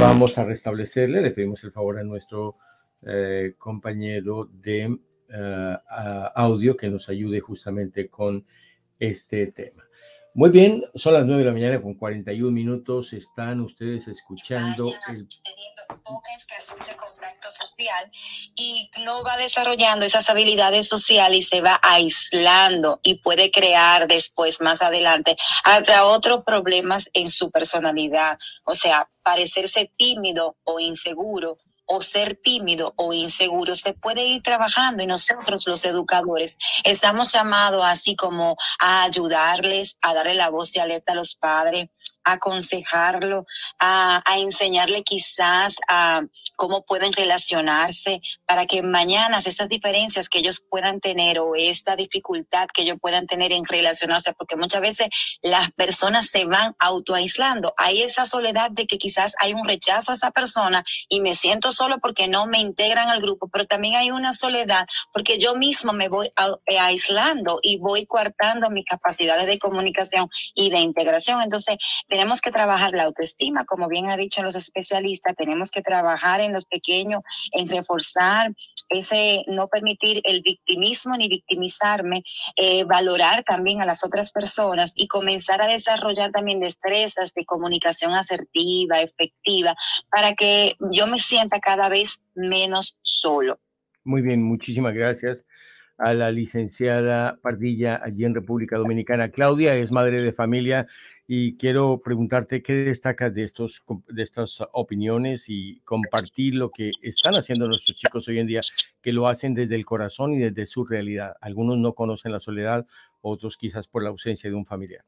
A: Vamos a restablecerle, le pedimos el favor a nuestro eh, compañero de eh, audio que nos ayude justamente con este tema. Muy bien, son las 9 de la mañana con 41 minutos. Están ustedes escuchando el
L: social y no va desarrollando esas habilidades sociales y se va aislando y puede crear después, más adelante, hasta otros problemas en su personalidad. O sea, parecerse tímido o inseguro o ser tímido o inseguro, se puede ir trabajando. Y nosotros los educadores estamos llamados así como a ayudarles, a darle la voz de alerta a los padres, aconsejarlo, a, enseñarle quizás a cómo pueden relacionarse para que mañana esas diferencias que ellos puedan tener o esta dificultad que ellos puedan tener en relacionarse, porque muchas veces las personas se van autoaislando. Hay esa soledad de que quizás hay un rechazo a esa persona y me siento solo porque no me integran al grupo, pero también hay una soledad porque yo mismo me voy eh, aislando y voy coartando mis capacidades de comunicación y de integración. Entonces, tenemos que trabajar la autoestima, como bien ha dicho los especialistas, tenemos que trabajar en los pequeños, en reforzar ese, no permitir el victimismo ni victimizarme, eh, valorar también a las otras personas y comenzar a desarrollar también destrezas de comunicación asertiva, efectiva, para que yo me sienta cada vez menos solo.
A: Muy bien, muchísimas gracias a la licenciada Pardilla allí en República Dominicana. Claudia es madre de familia y quiero preguntarte qué destacas de, estos, de estas opiniones y compartir lo que están haciendo nuestros chicos hoy en día, que lo hacen desde el corazón y desde su realidad. Algunos no conocen la soledad, otros quizás por la ausencia de un familiar.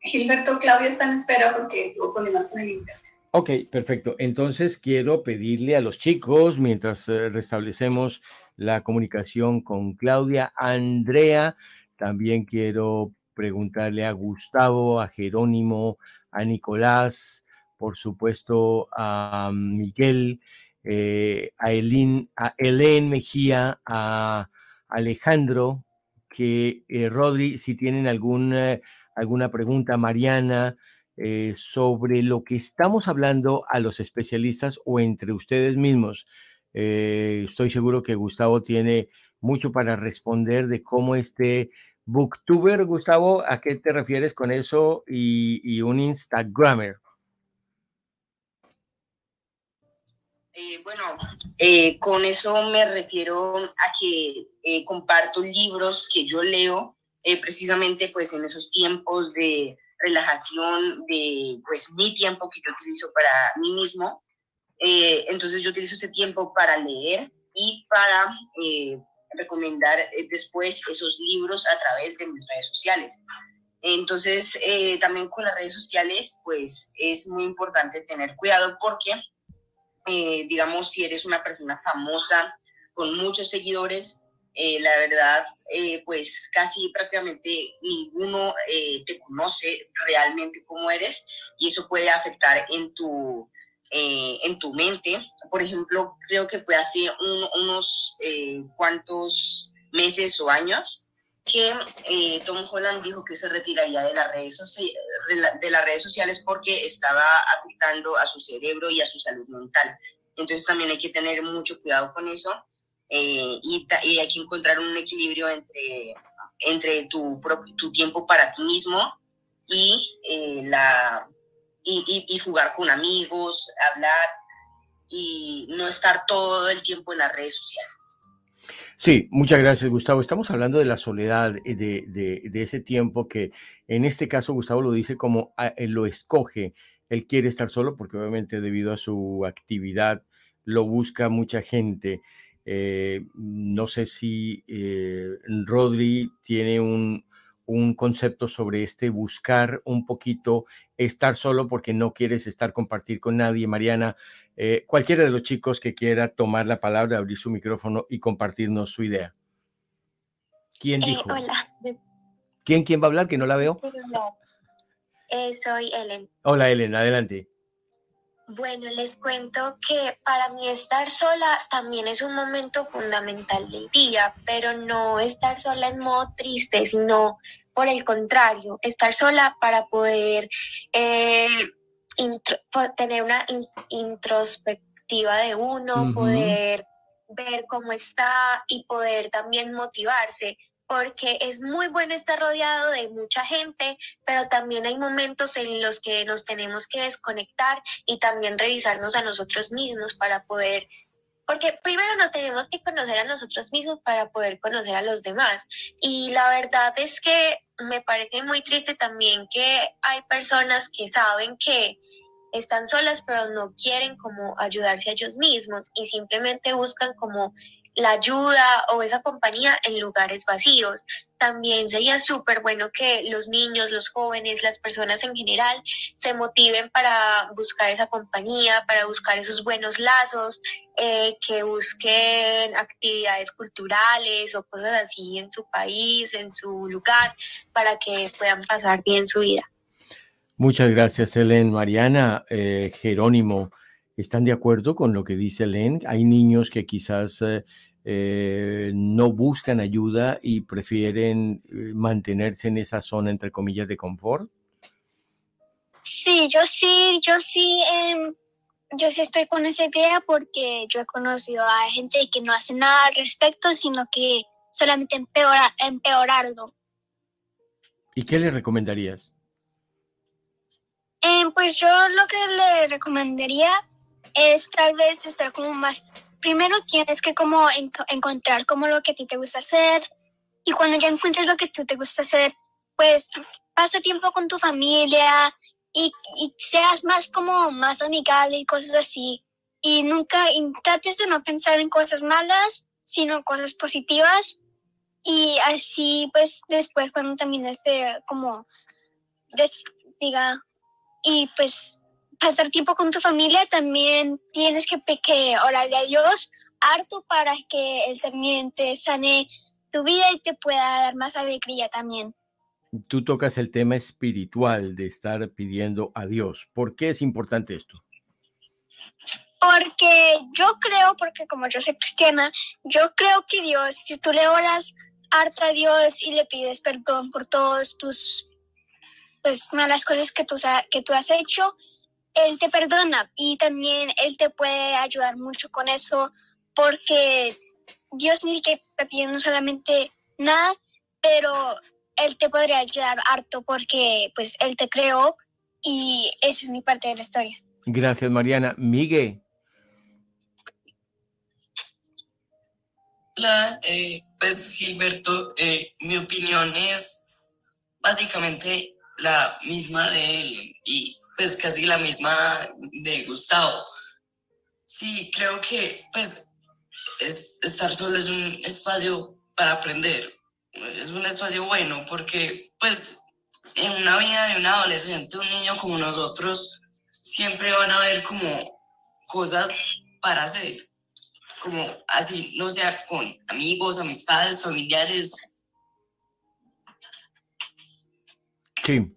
B: Gilberto, Claudia está en espera porque tuvo problemas con el internet.
A: Ok, perfecto. Entonces quiero pedirle a los chicos, mientras eh, restablecemos la comunicación con Claudia, Andrea, también quiero preguntarle a Gustavo, a Jerónimo, a Nicolás, por supuesto a Miguel, eh, a Elin, a Elén Mejía, a Alejandro, que eh, Rodri, si tienen alguna, alguna pregunta, Mariana, eh, sobre lo que estamos hablando a los especialistas o entre ustedes mismos. estoy seguro que Gustavo tiene mucho para responder de cómo este Booktuber, Gustavo, ¿a qué te refieres con eso? Y, un Instagramer.
D: Eh, bueno, eh, con eso me refiero a que eh, comparto libros que yo leo precisamente pues en esos tiempos de relajación, de pues mi tiempo que yo utilizo para mí mismo. entonces yo utilizo ese tiempo para leer y para recomendar eh, después esos libros a través de mis redes sociales. Entonces, eh, también con las redes sociales, pues es muy importante tener cuidado porque, eh, digamos, si eres una persona famosa con muchos seguidores, la verdad, pues casi prácticamente ninguno te conoce realmente cómo eres y eso puede afectar en tu eh, en tu mente. Por ejemplo, creo que fue hace unos eh, cuantos meses o años que eh, Tom Holland dijo que se retiraría de las, redes de las redes sociales porque estaba afectando a su cerebro y a su salud mental. Entonces también hay que tener mucho cuidado con eso y, y, hay que encontrar un equilibrio entre, entre tu, tu tiempo para ti mismo y la, y, jugar con amigos, hablar y no estar todo el tiempo en las redes sociales.
A: Sí, muchas gracias, Gustavo. Estamos hablando de la soledad, eh, de, de, ese tiempo que en este caso Gustavo lo dice como ah, él lo escoge. Él quiere estar solo porque obviamente debido a su actividad lo busca mucha gente. Eh, no sé si eh, Rodri tiene un, un concepto sobre este buscar un poquito estar solo porque no quieres estar compartir con nadie, Mariana. Eh, cualquiera de los chicos que quiera tomar la palabra, abrir su micrófono y compartirnos su idea. ¿Quién eh, dijo?
G: hola.
A: ¿Quién, ¿Quién va a hablar? Que no la veo.
G: Eh, soy Ellen.
A: Hola, Ellen, adelante.
G: Bueno, les cuento que para mí estar sola también es un momento fundamental del día, pero no estar sola en modo triste, sino por el contrario, estar sola para poder eh, tener una introspectiva de uno, poder ver cómo está y poder también motivarse, porque es muy bueno estar rodeado de mucha gente, pero también hay momentos en los que nos tenemos que desconectar y también revisarnos a nosotros mismos para poder porque primero nos tenemos que conocer a nosotros mismos para poder conocer a los demás. Y la verdad es que me parece muy triste también que hay personas que saben que están solas, pero no quieren como ayudarse a ellos mismos y simplemente buscan como la ayuda o esa compañía en lugares vacíos. También sería súper bueno que los niños, los jóvenes, las personas en general se motiven para buscar esa compañía, para buscar esos buenos lazos, eh, que busquen actividades culturales o cosas así en su país, en su lugar, para que puedan pasar bien su vida.
A: Muchas gracias, Helen. Mariana, eh, Jerónimo. ¿Están de acuerdo con lo que dice Len? Hay niños que quizás eh, eh, no buscan ayuda y prefieren eh, mantenerse en esa zona, entre comillas, de confort.
E: Sí, yo sí, yo sí, em, yo sí estoy con esa idea porque yo he conocido a gente que no hace nada al respecto, sino que solamente empeora, empeorarlo.
A: ¿Y qué le recomendarías?
E: Em, pues yo lo que le recomendaría es tal vez estar como más, primero tienes que como encontrar como lo que a ti te gusta hacer y cuando ya encuentres lo que tú te gusta hacer, pues pasa tiempo con tu familia y, y seas más como más amigable y cosas así. Y nunca, y trates de no pensar en cosas malas, sino cosas positivas. Y así, pues después cuando termines de como, diga, y pues pasar tiempo con tu familia, también tienes que, que orarle a Dios harto para que Él también te sane tu vida y te pueda dar más alegría también.
A: Tú tocas el tema espiritual de estar pidiendo a Dios. ¿Por qué es importante esto?
E: Porque yo creo, porque como yo soy cristiana, yo creo que Dios, si tú le oras harto a Dios y le pides perdón por todos tus pues, malas cosas que tú, que tú has hecho, él te perdona y también Él te puede ayudar mucho con eso porque Dios ni que te pide no solamente nada, pero Él te podría ayudar harto porque pues Él te creó y esa es mi parte de la historia.
A: Gracias, Mariana. Miguel.
J: Hola, eh, pues Gilberto, eh, mi opinión es básicamente la misma de él y pues casi la misma de Gustavo. Sí, creo que pues es, estar solo es un espacio para aprender. Es un espacio bueno porque pues en una vida de un adolescente, un niño como nosotros, siempre van a haber como cosas para hacer. Como así, no sea con amigos, amistades, familiares.
A: Sí.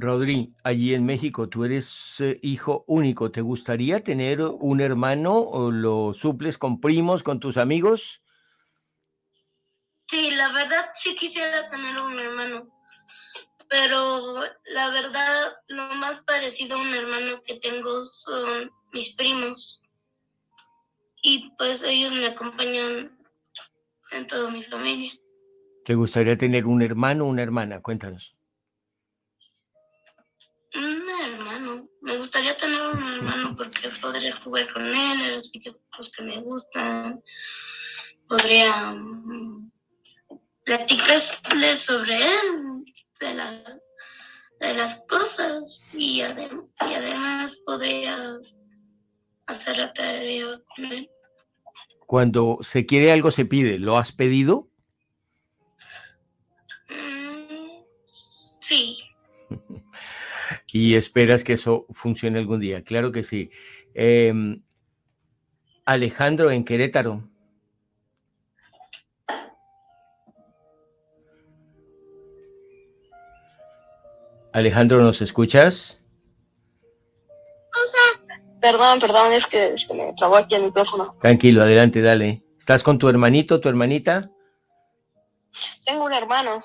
A: Rodri, allí en México tú eres eh, hijo único. ¿Te gustaría tener un hermano o lo suples con primos, con tus amigos?
H: Sí, la verdad sí quisiera tener un hermano, pero la verdad lo más parecido a un hermano que tengo son mis primos y pues ellos me acompañan en toda mi familia.
A: ¿Te gustaría tener un hermano o una hermana? Cuéntanos.
H: Un hermano. Me gustaría tener un hermano porque podría jugar con él en los videojuegos que me gustan. Podría um, platicarle sobre él, de, la, de las cosas y, y además podría hacer la tarea con él.
A: Cuando se quiere algo se pide, ¿lo has pedido? Y esperas que eso funcione algún día. Claro que sí. Em, Alejandro en Querétaro. Alejandro, ¿nos escuchas?
Q: Perdón, perdón, es que me trabó aquí el micrófono.
A: Tranquilo, adelante, dale. ¿Estás con tu hermanito, tu hermanita?
Q: Tengo un hermano.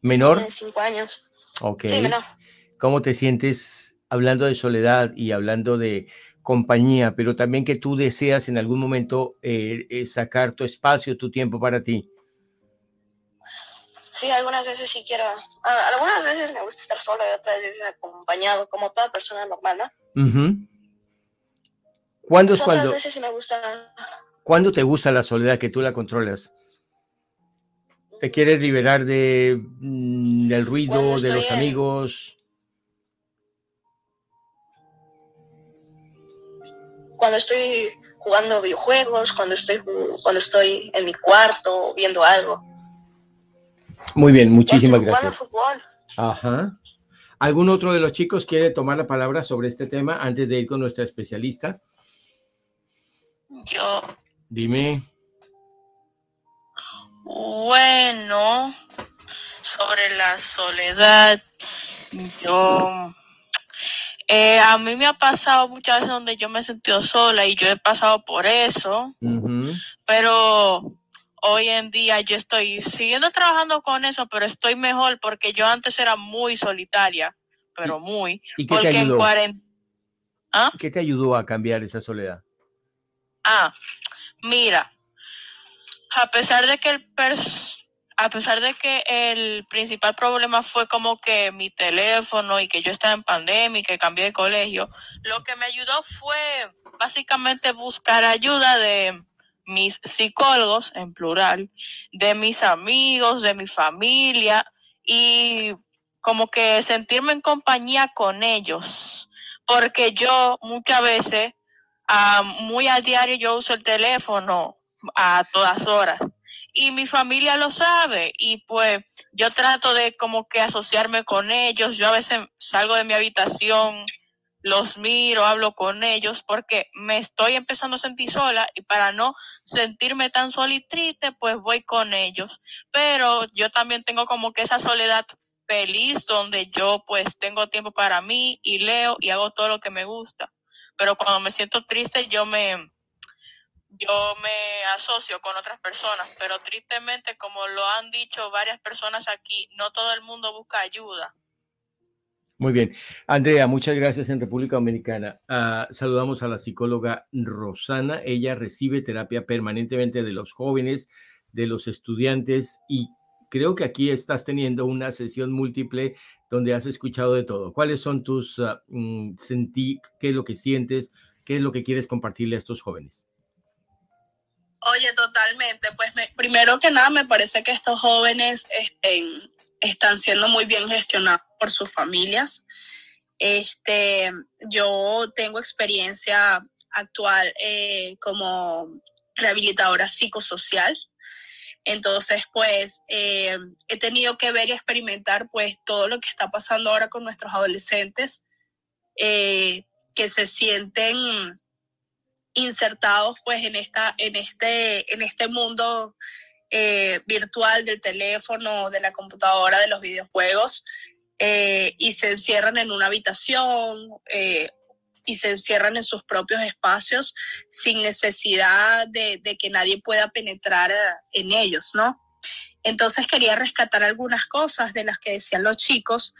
A: ¿Menor?
Q: De cinco años.
A: Ok.
Q: Sí, menor.
A: ¿Cómo te sientes hablando de soledad y hablando de compañía, pero también que tú deseas en algún momento eh, eh, sacar tu espacio, tu tiempo para ti?
Q: Sí, algunas veces sí quiero. algunas veces me gusta estar sola y otras veces acompañado, como toda persona normal, ¿no?
A: ¿Cuándo es cuando?
Q: veces sí me gusta.
A: ¿Cuándo te gusta la soledad que tú la controlas? ¿Te quieres liberar de, mm, del ruido, de los amigos?
Q: Cuando estoy jugando videojuegos, cuando estoy, cuando estoy en mi cuarto viendo algo.
A: Muy bien, muchísimas gracias.
Q: Fútbol.
A: Ajá. ¿Algún otro de los chicos quiere tomar la palabra sobre este tema antes de ir con nuestra especialista?
C: Yo.
A: Dime.
C: Bueno, sobre la soledad, yo eh, a mí me ha pasado muchas veces donde yo me he sentido sola y yo he pasado por eso, pero hoy en día yo estoy siguiendo trabajando con eso, pero estoy mejor porque yo antes era muy solitaria, pero muy.
A: ¿Y qué
C: porque
A: te ayudó?
C: en cuarentena... ¿Ah?
A: ¿Qué te ayudó a cambiar esa soledad?
C: Ah, mira, a pesar de que el pers- a pesar de que el principal problema fue como que mi teléfono y que yo estaba en pandemia y que cambié de colegio, lo que me ayudó fue básicamente buscar ayuda de mis psicólogos, en plural, de mis amigos, de mi familia y como que sentirme en compañía con ellos, porque yo muchas veces Ah, muy a diario yo uso el teléfono a todas horas y mi familia lo sabe y pues yo trato de como que asociarme con ellos. Yo a veces salgo de mi habitación, los miro, hablo con ellos porque me estoy empezando a sentir sola y para no sentirme tan sola y triste, pues voy con ellos. Pero yo también tengo como que esa soledad feliz donde yo pues tengo tiempo para mí y leo y hago todo lo que me gusta pero cuando me siento triste yo me yo me asocio con otras personas, pero tristemente como lo han dicho varias personas aquí, no todo el mundo busca ayuda.
A: Muy bien. Andrea, muchas gracias en República Dominicana. Ah, saludamos a la psicóloga Rosana. Ella recibe terapia permanentemente de los jóvenes, de los estudiantes y creo que aquí estás teniendo una sesión múltiple donde has escuchado de todo. ¿Cuáles son tus uh, qué es lo que sientes, qué es lo que quieres compartirle a estos jóvenes?
R: Oye, totalmente. Pues me, primero que nada, me parece que estos jóvenes estén, están siendo muy bien gestionados por sus familias. Este, yo tengo experiencia actual eh, como rehabilitadora psicosocial. Entonces, pues eh, he tenido que ver y experimentar pues todo lo que está pasando ahora con nuestros adolescentes eh, que se sienten insertados pues en esta en este en este mundo eh, virtual del teléfono de la computadora de los videojuegos eh, y se encierran en una habitación eh, y se encierran en sus propios espacios sin necesidad de, de que nadie pueda penetrar en ellos no entonces quería rescatar algunas cosas de las que decían los chicos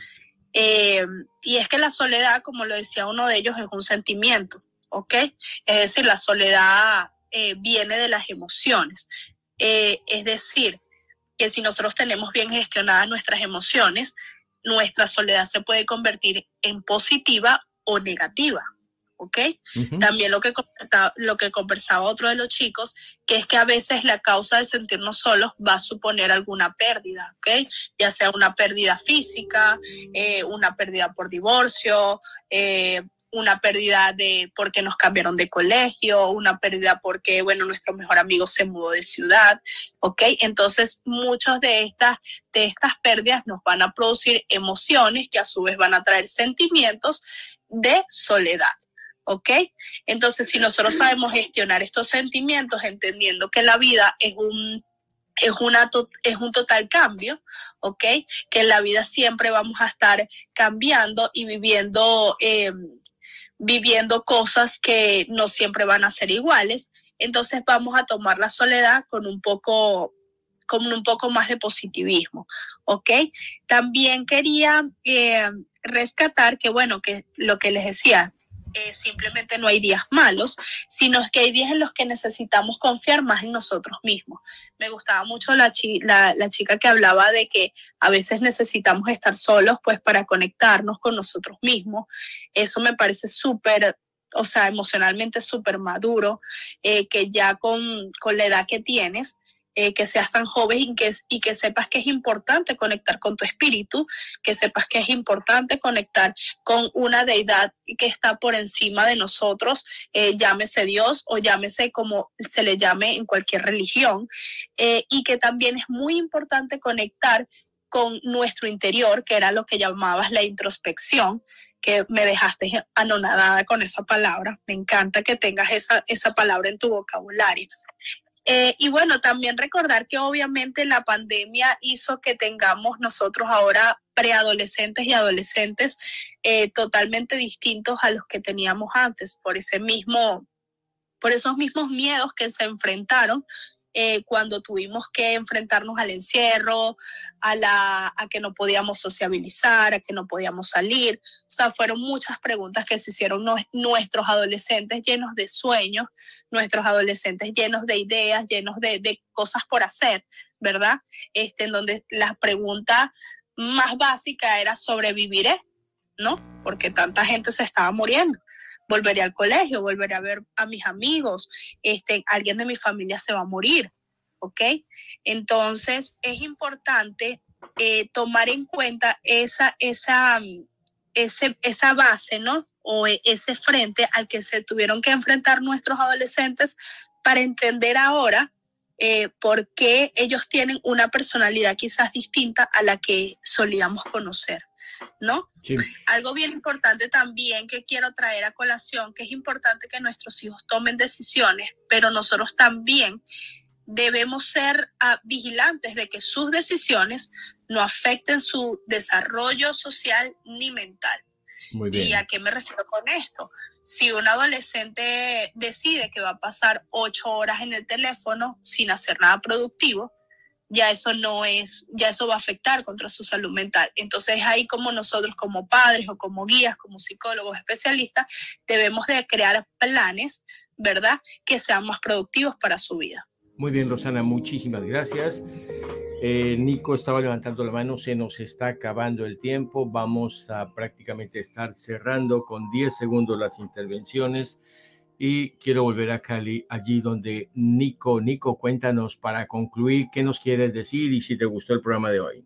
R: y es que la soledad como lo decía uno de ellos es un sentimiento ¿ok? Es decir, la soledad eh, viene de las emociones. Eh, es decir, que si nosotros tenemos bien gestionadas nuestras emociones, nuestra soledad se puede convertir en positiva o negativa. ¿Ok? Uh -huh. También lo que, lo que conversaba otro de los chicos, que es que a veces la causa de sentirnos solos va a suponer alguna pérdida, ¿ok? Ya sea una pérdida física, eh, una pérdida por divorcio, eh, una pérdida de porque nos cambiaron de colegio, una pérdida porque, bueno, nuestro mejor amigo se mudó de ciudad, ¿ok? Entonces, muchas de estas, de estas pérdidas nos van a producir emociones que a su vez van a traer sentimientos de soledad. ¿ok? Entonces, si nosotros sabemos gestionar estos sentimientos, entendiendo que la vida es un es, una es un total cambio, ¿ok? Que en la vida siempre vamos a estar cambiando y viviendo, eh, viviendo cosas que no siempre van a ser iguales. Entonces vamos a tomar la soledad con un poco con un poco más de positivismo, ¿ok? También quería eh, rescatar que, bueno, que lo que les decía, eh, simplemente no hay días malos, sino que hay días en los que necesitamos confiar más en nosotros mismos. Me gustaba mucho la, la, chica que hablaba de que a veces necesitamos estar solos pues para conectarnos con nosotros mismos. Eso me parece súper, o sea, emocionalmente súper maduro, eh, que ya con, con la edad que tienes, eh, que seas tan joven y que, sepas que es importante conectar con tu espíritu, que sepas que es importante conectar con una deidad que está por encima de nosotros, eh, llámese Dios o llámese como se le llame en cualquier religión, eh, y que también es muy importante conectar con nuestro interior, que era lo que llamabas la introspección, que me dejaste anonadada con esa palabra. Me encanta que tengas esa, esa palabra en tu vocabulario. Eh, y bueno, también recordar que obviamente la pandemia hizo que tengamos nosotros ahora preadolescentes y adolescentes eh, totalmente distintos a los que teníamos antes, por ese mismo, por esos mismos miedos que se enfrentaron eh, cuando tuvimos que enfrentarnos al encierro, a, la, a que no podíamos sociabilizar, a que no podíamos salir. O sea, fueron muchas preguntas que se hicieron nuestros adolescentes llenos de sueños, nuestros adolescentes llenos de ideas, llenos de, cosas por hacer, ¿verdad? Este, en donde la pregunta más básica era sobreviviré, ¿no? Porque tanta gente se estaba muriendo volveré al colegio, volveré a ver a mis amigos, este, alguien de mi familia se va a morir, ¿ok? Entonces es importante eh, tomar en cuenta esa, esa, ese, esa base, ¿no? O e, ese frente al que se tuvieron que enfrentar nuestros adolescentes para entender ahora eh, por qué ellos tienen una personalidad quizás distinta a la que solíamos conocer. ¿No? Algo bien importante también que quiero traer a colación, que es importante que nuestros hijos tomen decisiones, pero nosotros también debemos ser ah, vigilantes de que sus decisiones no afecten su desarrollo social ni mental. ¿Y a qué me refiero con esto? Si un adolescente decide que va a pasar ocho horas en el teléfono sin hacer nada productivo, ya eso no es, ya eso va a afectar contra su salud mental. Entonces ahí como nosotros como padres o como guías, como psicólogos especialistas, debemos de crear planes, ¿verdad? Que sean más productivos para su vida.
A: Muy bien, Rosana, muchísimas gracias. Eh, Nico estaba levantando la mano, se nos está acabando el tiempo, vamos a prácticamente estar cerrando con 10 segundos las intervenciones. Y quiero volver a Cali, allí donde Nico, Nico, cuéntanos para concluir qué nos quieres decir y si te gustó el programa de hoy.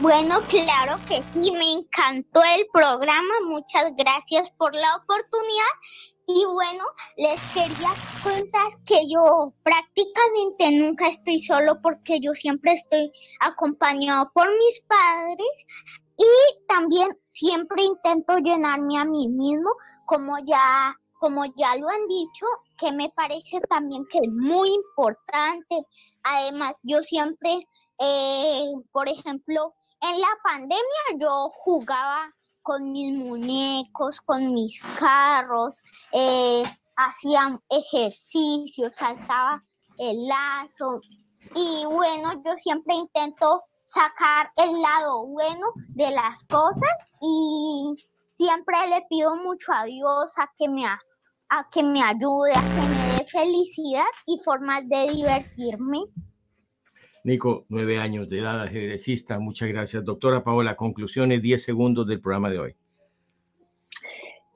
I: Bueno, claro que sí, me encantó el programa. Muchas gracias por la oportunidad. Y bueno, les quería contar que yo prácticamente nunca estoy solo porque yo siempre estoy acompañado por mis padres y también siempre intento llenarme a mí mismo, como ya, como ya lo han dicho, que me parece también que es muy importante. Además, yo siempre, eh, por ejemplo, en la pandemia yo jugaba con mis muñecos, con mis carros, eh, hacía ejercicios, saltaba el lazo. Y bueno, yo siempre intento sacar el lado bueno de las cosas y siempre le pido mucho a Dios a que me, a, que me ayude, a que me dé felicidad y formas de divertirme.
A: Nico, nueve años de edad, ajedrecista. Muchas gracias. Doctora Paola, conclusiones, diez segundos del programa de hoy.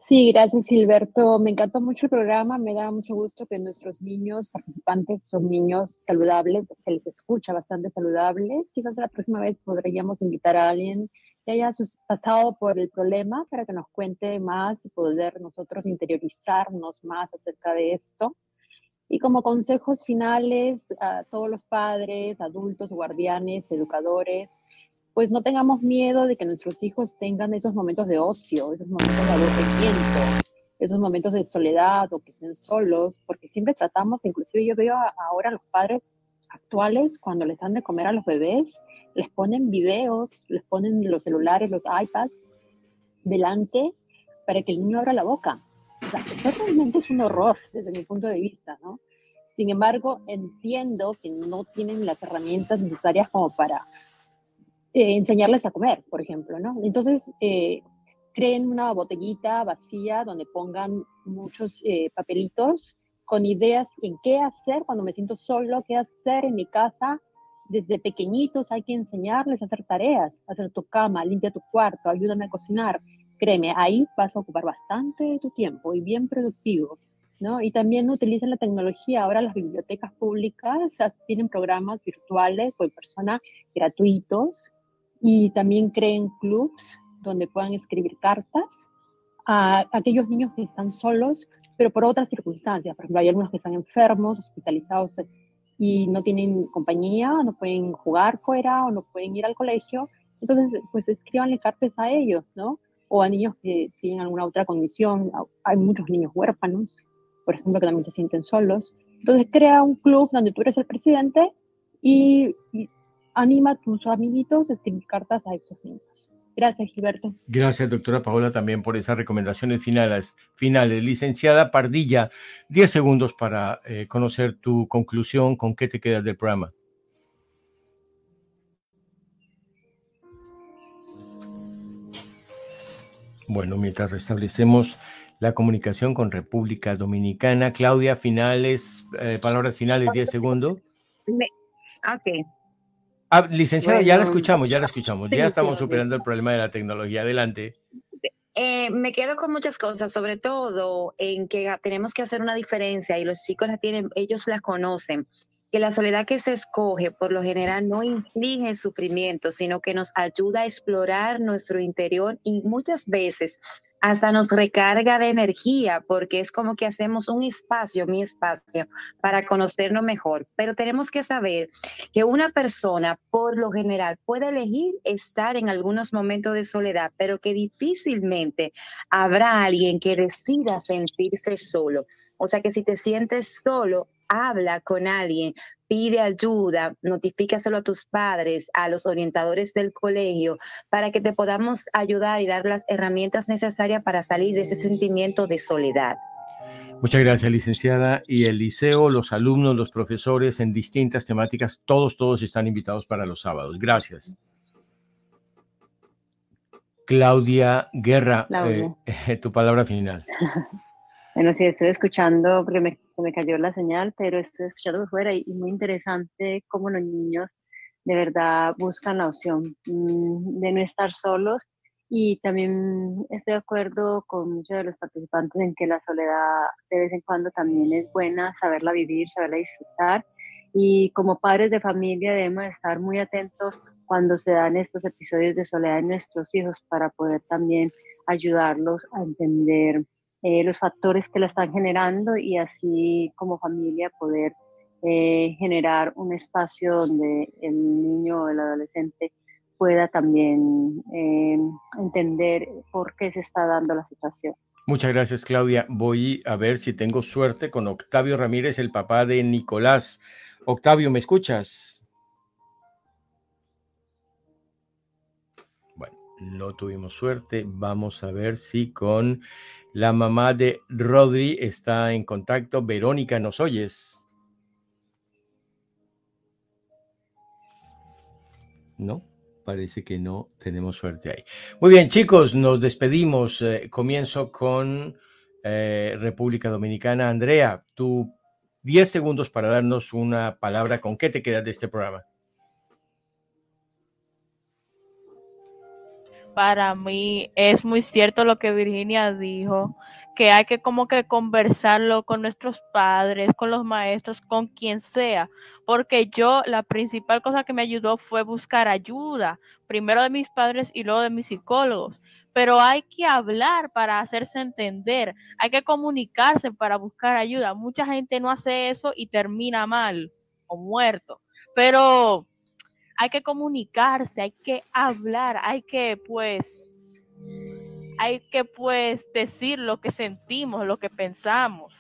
M: Sí, gracias Gilberto. Me encantó mucho el programa. Me da mucho gusto que nuestros niños participantes son niños saludables. Se les escucha bastante saludables. Quizás la próxima vez podríamos invitar a alguien que haya pasado por el problema para que nos cuente más y poder nosotros interiorizarnos más acerca de esto. Y como consejos finales a todos los padres, adultos, guardianes, educadores, pues no tengamos miedo de que nuestros hijos tengan esos momentos de ocio, esos momentos de aburrimiento, esos momentos de soledad o que estén solos, porque siempre tratamos, inclusive yo veo ahora a los padres actuales cuando les dan de comer a los bebés, les ponen videos, les ponen los celulares, los iPads delante para que el niño abra la boca. O sea, eso realmente es un horror desde mi punto de vista, ¿no? Sin embargo, entiendo que no tienen las herramientas necesarias como para eh, enseñarles a comer, por ejemplo, ¿no? Entonces, eh, creen una botellita vacía donde pongan muchos eh, papelitos con ideas en qué hacer cuando me siento solo, qué hacer en mi casa. Desde pequeñitos hay que enseñarles a hacer tareas, hacer tu cama, limpia tu cuarto, ayúdame a cocinar. Créeme, ahí vas a ocupar bastante de tu tiempo y bien productivo. ¿no? Y también utilizan la tecnología. Ahora las bibliotecas públicas tienen programas virtuales o en persona gratuitos y también creen clubs donde puedan escribir cartas a aquellos niños que están solos, pero por otras circunstancias. Por ejemplo, hay algunos que están enfermos, hospitalizados y no tienen compañía, no pueden jugar fuera o no pueden ir al colegio. Entonces, pues escríbanle cartas a ellos, ¿no? O a niños que tienen alguna otra condición. Hay muchos niños huérfanos, por ejemplo, que también se sienten solos. Entonces, crea un club donde tú eres el presidente y, y anima a tus amiguitos a escribir cartas a estos niños. Gracias, Gilberto.
A: Gracias, doctora Paola, también por esas recomendaciones finales. finales. Licenciada Pardilla, 10 segundos para eh, conocer tu conclusión, con qué te quedas del programa. Bueno, mientras restablecemos la comunicación con República Dominicana, Claudia, finales, eh, palabras finales, 10 segundos.
L: ok,
A: Ah, licenciada, ya la escuchamos, ya la escuchamos. ya estamos superando el problema de la tecnología. Adelante.
L: Eh, me quedo con muchas cosas, sobre todo en que tenemos que hacer una diferencia y los chicos la tienen, ellos la conocen, que la soledad que se escoge por lo general no inflige sufrimiento, sino que nos ayuda a explorar nuestro interior y muchas veces hasta nos recarga de energía porque es como que hacemos un espacio, mi espacio, para conocernos mejor. Pero tenemos que saber que una persona, por lo general, puede elegir estar en algunos momentos de soledad, pero que difícilmente habrá alguien que decida sentirse solo. O sea que si te sientes solo, habla con alguien, pide ayuda, notifícaselo a tus padres, a los orientadores del colegio, para que te podamos ayudar y dar las herramientas necesarias para salir de ese sentimiento de soledad.
A: Muchas gracias, licenciada. Y el liceo, los alumnos, los profesores en distintas temáticas, todos, todos están invitados para los sábados. Gracias. Claudia Guerra, eh, tu palabra final.
O: Bueno, sí, estoy escuchando, porque me, me cayó la señal, pero estoy escuchando por fuera y, muy interesante cómo los niños de verdad buscan la opción mm, de no estar solos y también estoy de acuerdo con muchos de los participantes en que la soledad de vez en cuando también es buena, saberla vivir, saberla disfrutar. Y como padres de familia debemos estar muy atentos cuando se dan estos episodios de soledad en nuestros hijos para poder también ayudarlos a entender eh, los factores que la están generando y así como familia poder eh, generar un espacio donde el niño o el adolescente pueda también eh, entender por qué se está dando la situación.
A: Muchas gracias, Claudia. Voy a ver si tengo suerte con Octavio Ramírez, el papá de Nicolás. Octavio, ¿me escuchas? Bueno, no tuvimos suerte. Vamos a ver si con la mamá de Rodri está en contacto. Verónica, ¿nos oyes? No, parece que no tenemos suerte ahí. Muy bien, chicos, nos despedimos. Eh, comienzo con eh, República Dominicana. Andrea, tú 10 segundos para darnos una palabra. ¿Con qué te quedas de este programa?
C: Para mí es muy cierto lo que Virginia dijo, que hay que como que conversarlo con nuestros padres, con los maestros, con quien sea, porque yo la principal cosa que me ayudó fue buscar ayuda, primero de mis padres y luego de mis psicólogos, pero hay que hablar para hacerse entender, hay que comunicarse para buscar ayuda. Mucha gente no hace eso y termina mal o muerto, pero hay que comunicarse, hay que hablar, hay que pues, hay que pues decir lo que sentimos, lo que pensamos.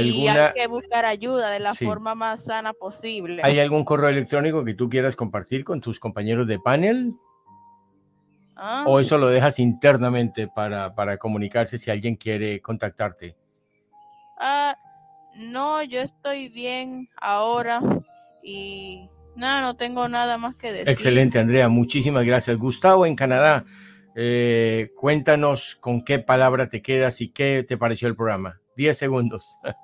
C: Y hay que buscar ayuda de la forma más sana posible.
A: ¿Hay algún correo electrónico que tú quieras compartir con tus compañeros de panel? Ah. ¿O eso lo dejas internamente para, para comunicarse si alguien quiere contactarte?
C: Ah, no, yo estoy bien ahora y no, no tengo nada más que decir.
A: Excelente, Andrea. Muchísimas gracias. Gustavo, en Canadá, eh, cuéntanos con qué palabra te quedas y qué te pareció el programa. Diez segundos.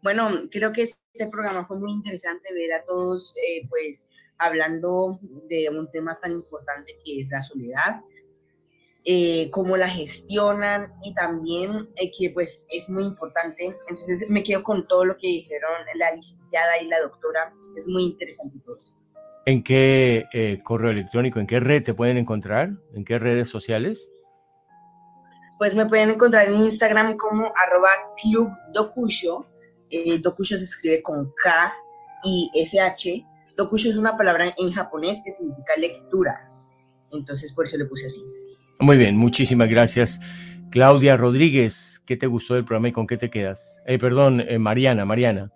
D: Bueno, creo que este programa fue muy interesante ver a todos, eh, pues, hablando de un tema tan importante que es la soledad. eh, cómo la gestionan y también eh, que pues es muy importante. Entonces me quedo con todo lo que dijeron la licenciada y la doctora. Es muy interesante todo esto.
A: ¿En qué eh, correo electrónico, en qué red te pueden encontrar? ¿En qué redes sociales?
D: Pues me pueden encontrar en Instagram como arroba club dokusho. dokusho se escribe con K y SH. Dokusho es una palabra en japonés que significa lectura. Entonces por eso le puse así.
A: Muy bien, muchísimas gracias. Claudia Rodríguez, ¿qué te gustó del programa y con qué te quedas? Eh, perdón, eh, Mariana, Mariana.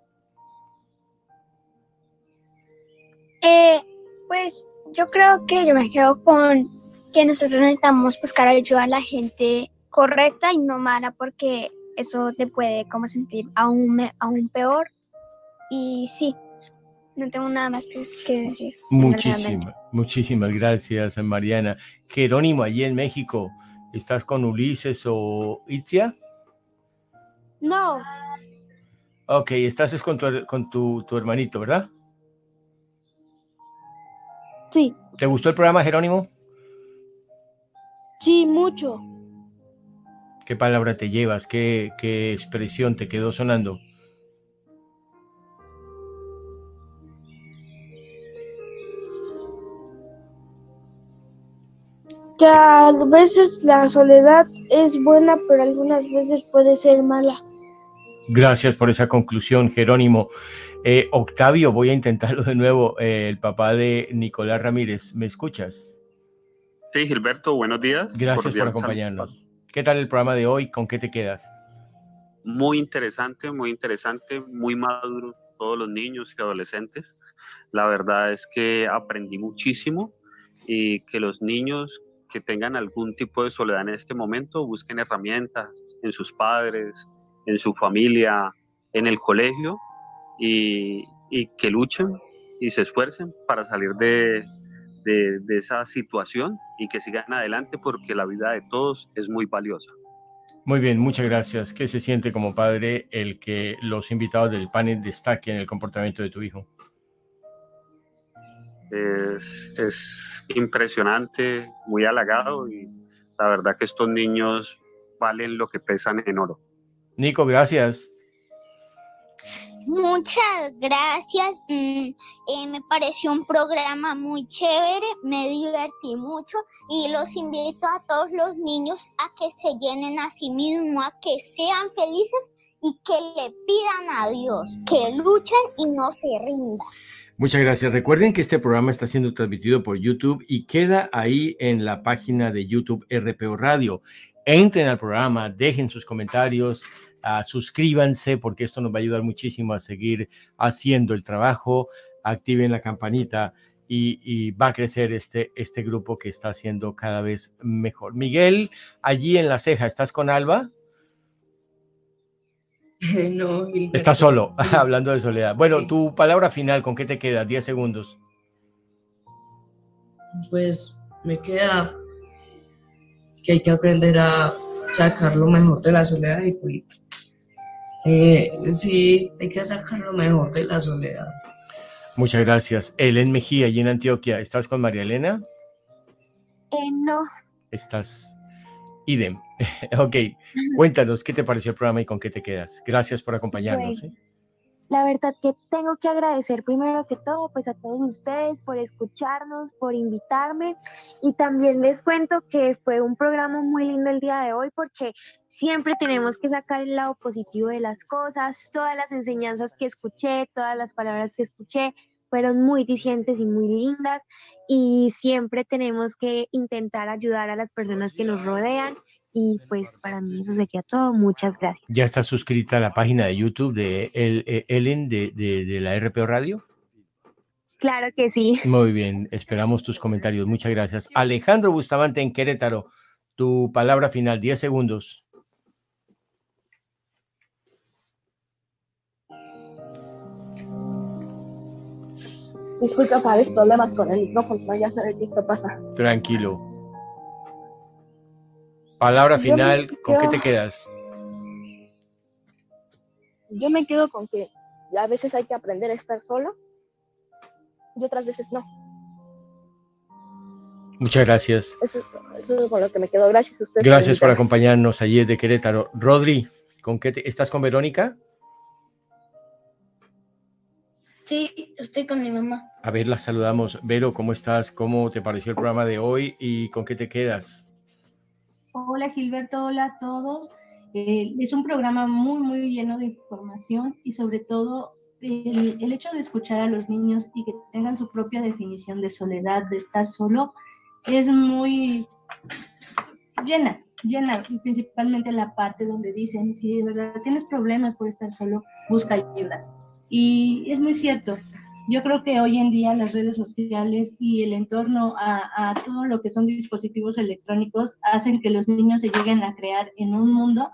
E: Eh, pues yo creo que yo me quedo con que nosotros necesitamos buscar ayuda a la gente correcta y no mala porque eso te puede como sentir aún, aún peor. Y sí, no tengo nada más que, decir.
A: Muchísimas, muchísimas gracias, Mariana. Jerónimo, allí en México, ¿estás con Ulises o Itzia?
P: No.
A: Ok, estás con, tu, con tu, tu hermanito, ¿verdad?
P: Sí.
A: ¿Te gustó el programa, Jerónimo?
P: Sí, mucho.
A: ¿Qué palabra te llevas? ¿Qué, qué expresión te quedó sonando?
P: que a veces la soledad es buena, pero algunas veces puede ser mala.
A: Gracias por esa conclusión, Jerónimo. Eh, Octavio, voy a intentarlo de nuevo. Eh, el papá de Nicolás Ramírez, ¿me escuchas?
S: Sí, Gilberto, buenos días.
A: Gracias por acompañarnos. ¿Qué tal el programa de hoy? ¿Con qué te quedas?
S: Muy interesante, muy interesante, muy maduro todos los niños y adolescentes. La verdad es que aprendí muchísimo y que los niños que tengan algún tipo de soledad en este momento busquen herramientas en sus padres, en su familia, en el colegio y, que luchen y se esfuercen para salir de, de, esa situación y que sigan adelante porque la vida de todos es muy valiosa.
A: Muy bien, muchas gracias. ¿Qué se siente como padre el que los invitados del panel destaquen el comportamiento de tu hijo?
S: es, impresionante, muy halagado y la verdad que estos niños valen lo que pesan en oro.
A: Nico, gracias.
I: Muchas gracias. Mm, eh, me pareció un programa muy chévere, me divertí mucho y los invito a todos los niños a que se llenen a sí mismos, a que sean felices y que le pidan a Dios, que luchen y no se rindan.
A: Muchas gracias. Recuerden que este programa está siendo transmitido por YouTube y queda ahí en la página de YouTube RPO Radio. Entren al programa, dejen sus comentarios, uh, suscríbanse porque esto nos va a ayudar muchísimo a seguir haciendo el trabajo. Activen la campanita y, y, va a crecer este, este grupo que está haciendo cada vez mejor. Miguel, allí en la ceja, ¿estás con Alba?
J: no,
A: Está solo, hablando de soledad. Bueno, tu palabra final, ¿con qué te queda? 10 segundos.
J: Pues me queda que hay que aprender a sacar lo mejor de la soledad y pues, eh, sí, hay que sacar lo mejor de la soledad.
A: Muchas gracias. Elen Mejía, allí en Antioquia, ¿estás con María Elena?
I: Eh, no.
A: Estás idem. ok, cuéntanos qué te pareció el programa y con qué te quedas. Gracias por acompañarnos.
G: Pues, ¿eh? La verdad que tengo que agradecer primero que todo pues a todos ustedes por escucharnos, por invitarme. Y también les cuento que fue un programa muy lindo el día de hoy porque siempre tenemos que sacar el lado positivo de las cosas, todas las enseñanzas que escuché, todas las palabras que escuché fueron muy dicientes y muy lindas. Y siempre tenemos que intentar ayudar a las personas que nos rodean y pues para mí eso sería todo. Muchas gracias.
A: ¿Ya está suscrita a la página de YouTube de eh, Ellen de, de, la RPO Radio?
G: Claro que sí.
A: Muy bien, esperamos tus comentarios. Muchas gracias. Alejandro Bustamante en Querétaro, tu palabra final, 10 segundos.
F: Disculpa, sabes, problemas con el micrófono, ya sabes qué esto pasa.
A: Tranquilo. Palabra final, ¿con qué te quedas?
F: Yo me quedo con que a veces hay que aprender a estar solo y otras veces no.
A: Muchas gracias.
F: Eso, eso, es con lo que me quedo. Gracias a ustedes.
A: Gracias por, acompañarnos allí de Querétaro. Rodri, ¿con qué estás con Verónica?
H: Sí, estoy con mi mamá.
A: A ver, la saludamos. Vero, ¿cómo estás? ¿Cómo te pareció el programa de hoy y con qué te quedas?
T: Hola Gilberto, hola a todos. Eh, es un programa muy, muy lleno de información y sobre todo el, el, hecho de escuchar a los niños y que tengan su propia definición de soledad, de estar solo, es muy llena, llena, principalmente la parte donde dicen, si de verdad tienes problemas por estar solo, busca ayuda y es muy cierto. Yo creo que hoy en día las redes sociales y el entorno a, todo lo que son dispositivos electrónicos hacen que los niños se lleguen a crear en un mundo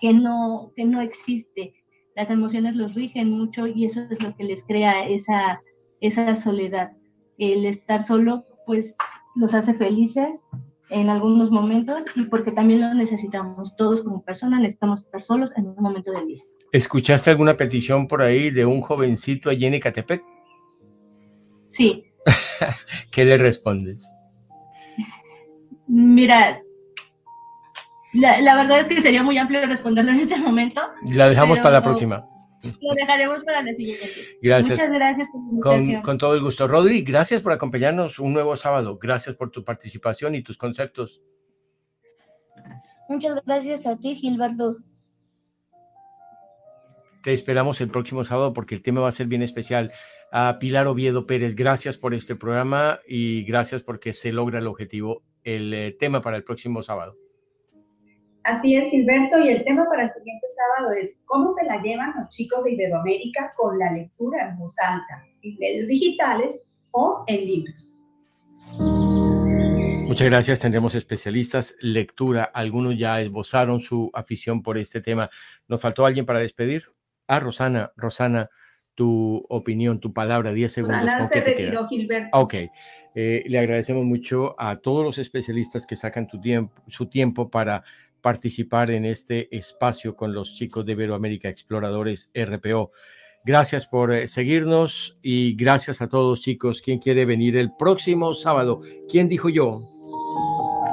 T: que no, que no existe. Las emociones los rigen mucho y eso es lo que les crea esa, esa soledad. El estar solo, pues, los hace felices en algunos momentos y porque también lo necesitamos. Todos como personas necesitamos estar solos en un momento del día.
A: ¿Escuchaste alguna petición por ahí de un jovencito allí en Ecatepec?
T: Sí.
A: ¿Qué le respondes?
T: Mira, la, verdad es que sería muy amplio responderlo en este momento.
A: La dejamos para la próxima.
T: Lo dejaremos para la siguiente.
A: Gracias.
T: Muchas gracias por
A: la invitación. Con, con, todo el gusto. Rodri, gracias por acompañarnos un nuevo sábado. Gracias por tu participación y tus conceptos.
H: Muchas gracias a ti, Gilberto.
A: Te esperamos el próximo sábado porque el tema va a ser bien especial. A Pilar Oviedo Pérez, gracias por este programa y gracias porque se logra el objetivo, el eh, tema para el próximo sábado.
B: Así es, Gilberto, y el tema para el siguiente sábado es cómo se la llevan los chicos de Iberoamérica con la lectura en voz alta, en medios digitales o en libros.
A: Muchas gracias. Tendremos especialistas, lectura. Algunos ya esbozaron su afición por este tema. ¿Nos faltó alguien para despedir? Ah, Rosana, Rosana, tu opinión, tu palabra, 10 segundos.
B: Rosana se retiró, Gilberto.
A: Ok. Eh, le agradecemos mucho a todos los especialistas que sacan tu tiempo, su tiempo para participar en este espacio con los chicos de Iberoamérica Exploradores RPO. Gracias por eh, seguirnos y gracias a todos chicos. ¿Quién quiere venir el próximo sábado? ¿Quién dijo yo?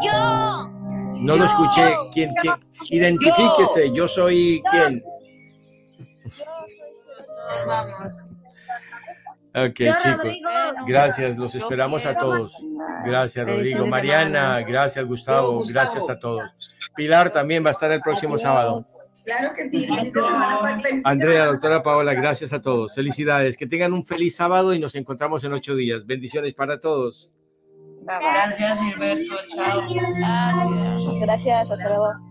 I: Yo.
A: No lo escuché. ¿Quién? quién? Identifíquese. Yo soy quién. Ok, chicos. Gracias, los esperamos a todos. Gracias, Rodrigo. Mariana, gracias, Gustavo. Gracias a todos. Pilar también va a estar el próximo sábado.
B: Claro que sí.
A: Andrea, doctora Paola, gracias a todos. Felicidades. Que tengan un feliz sábado y nos encontramos en ocho días. Bendiciones para todos.
J: Gracias, Gilberto. Chao.
F: Gracias. Gracias. Hasta luego.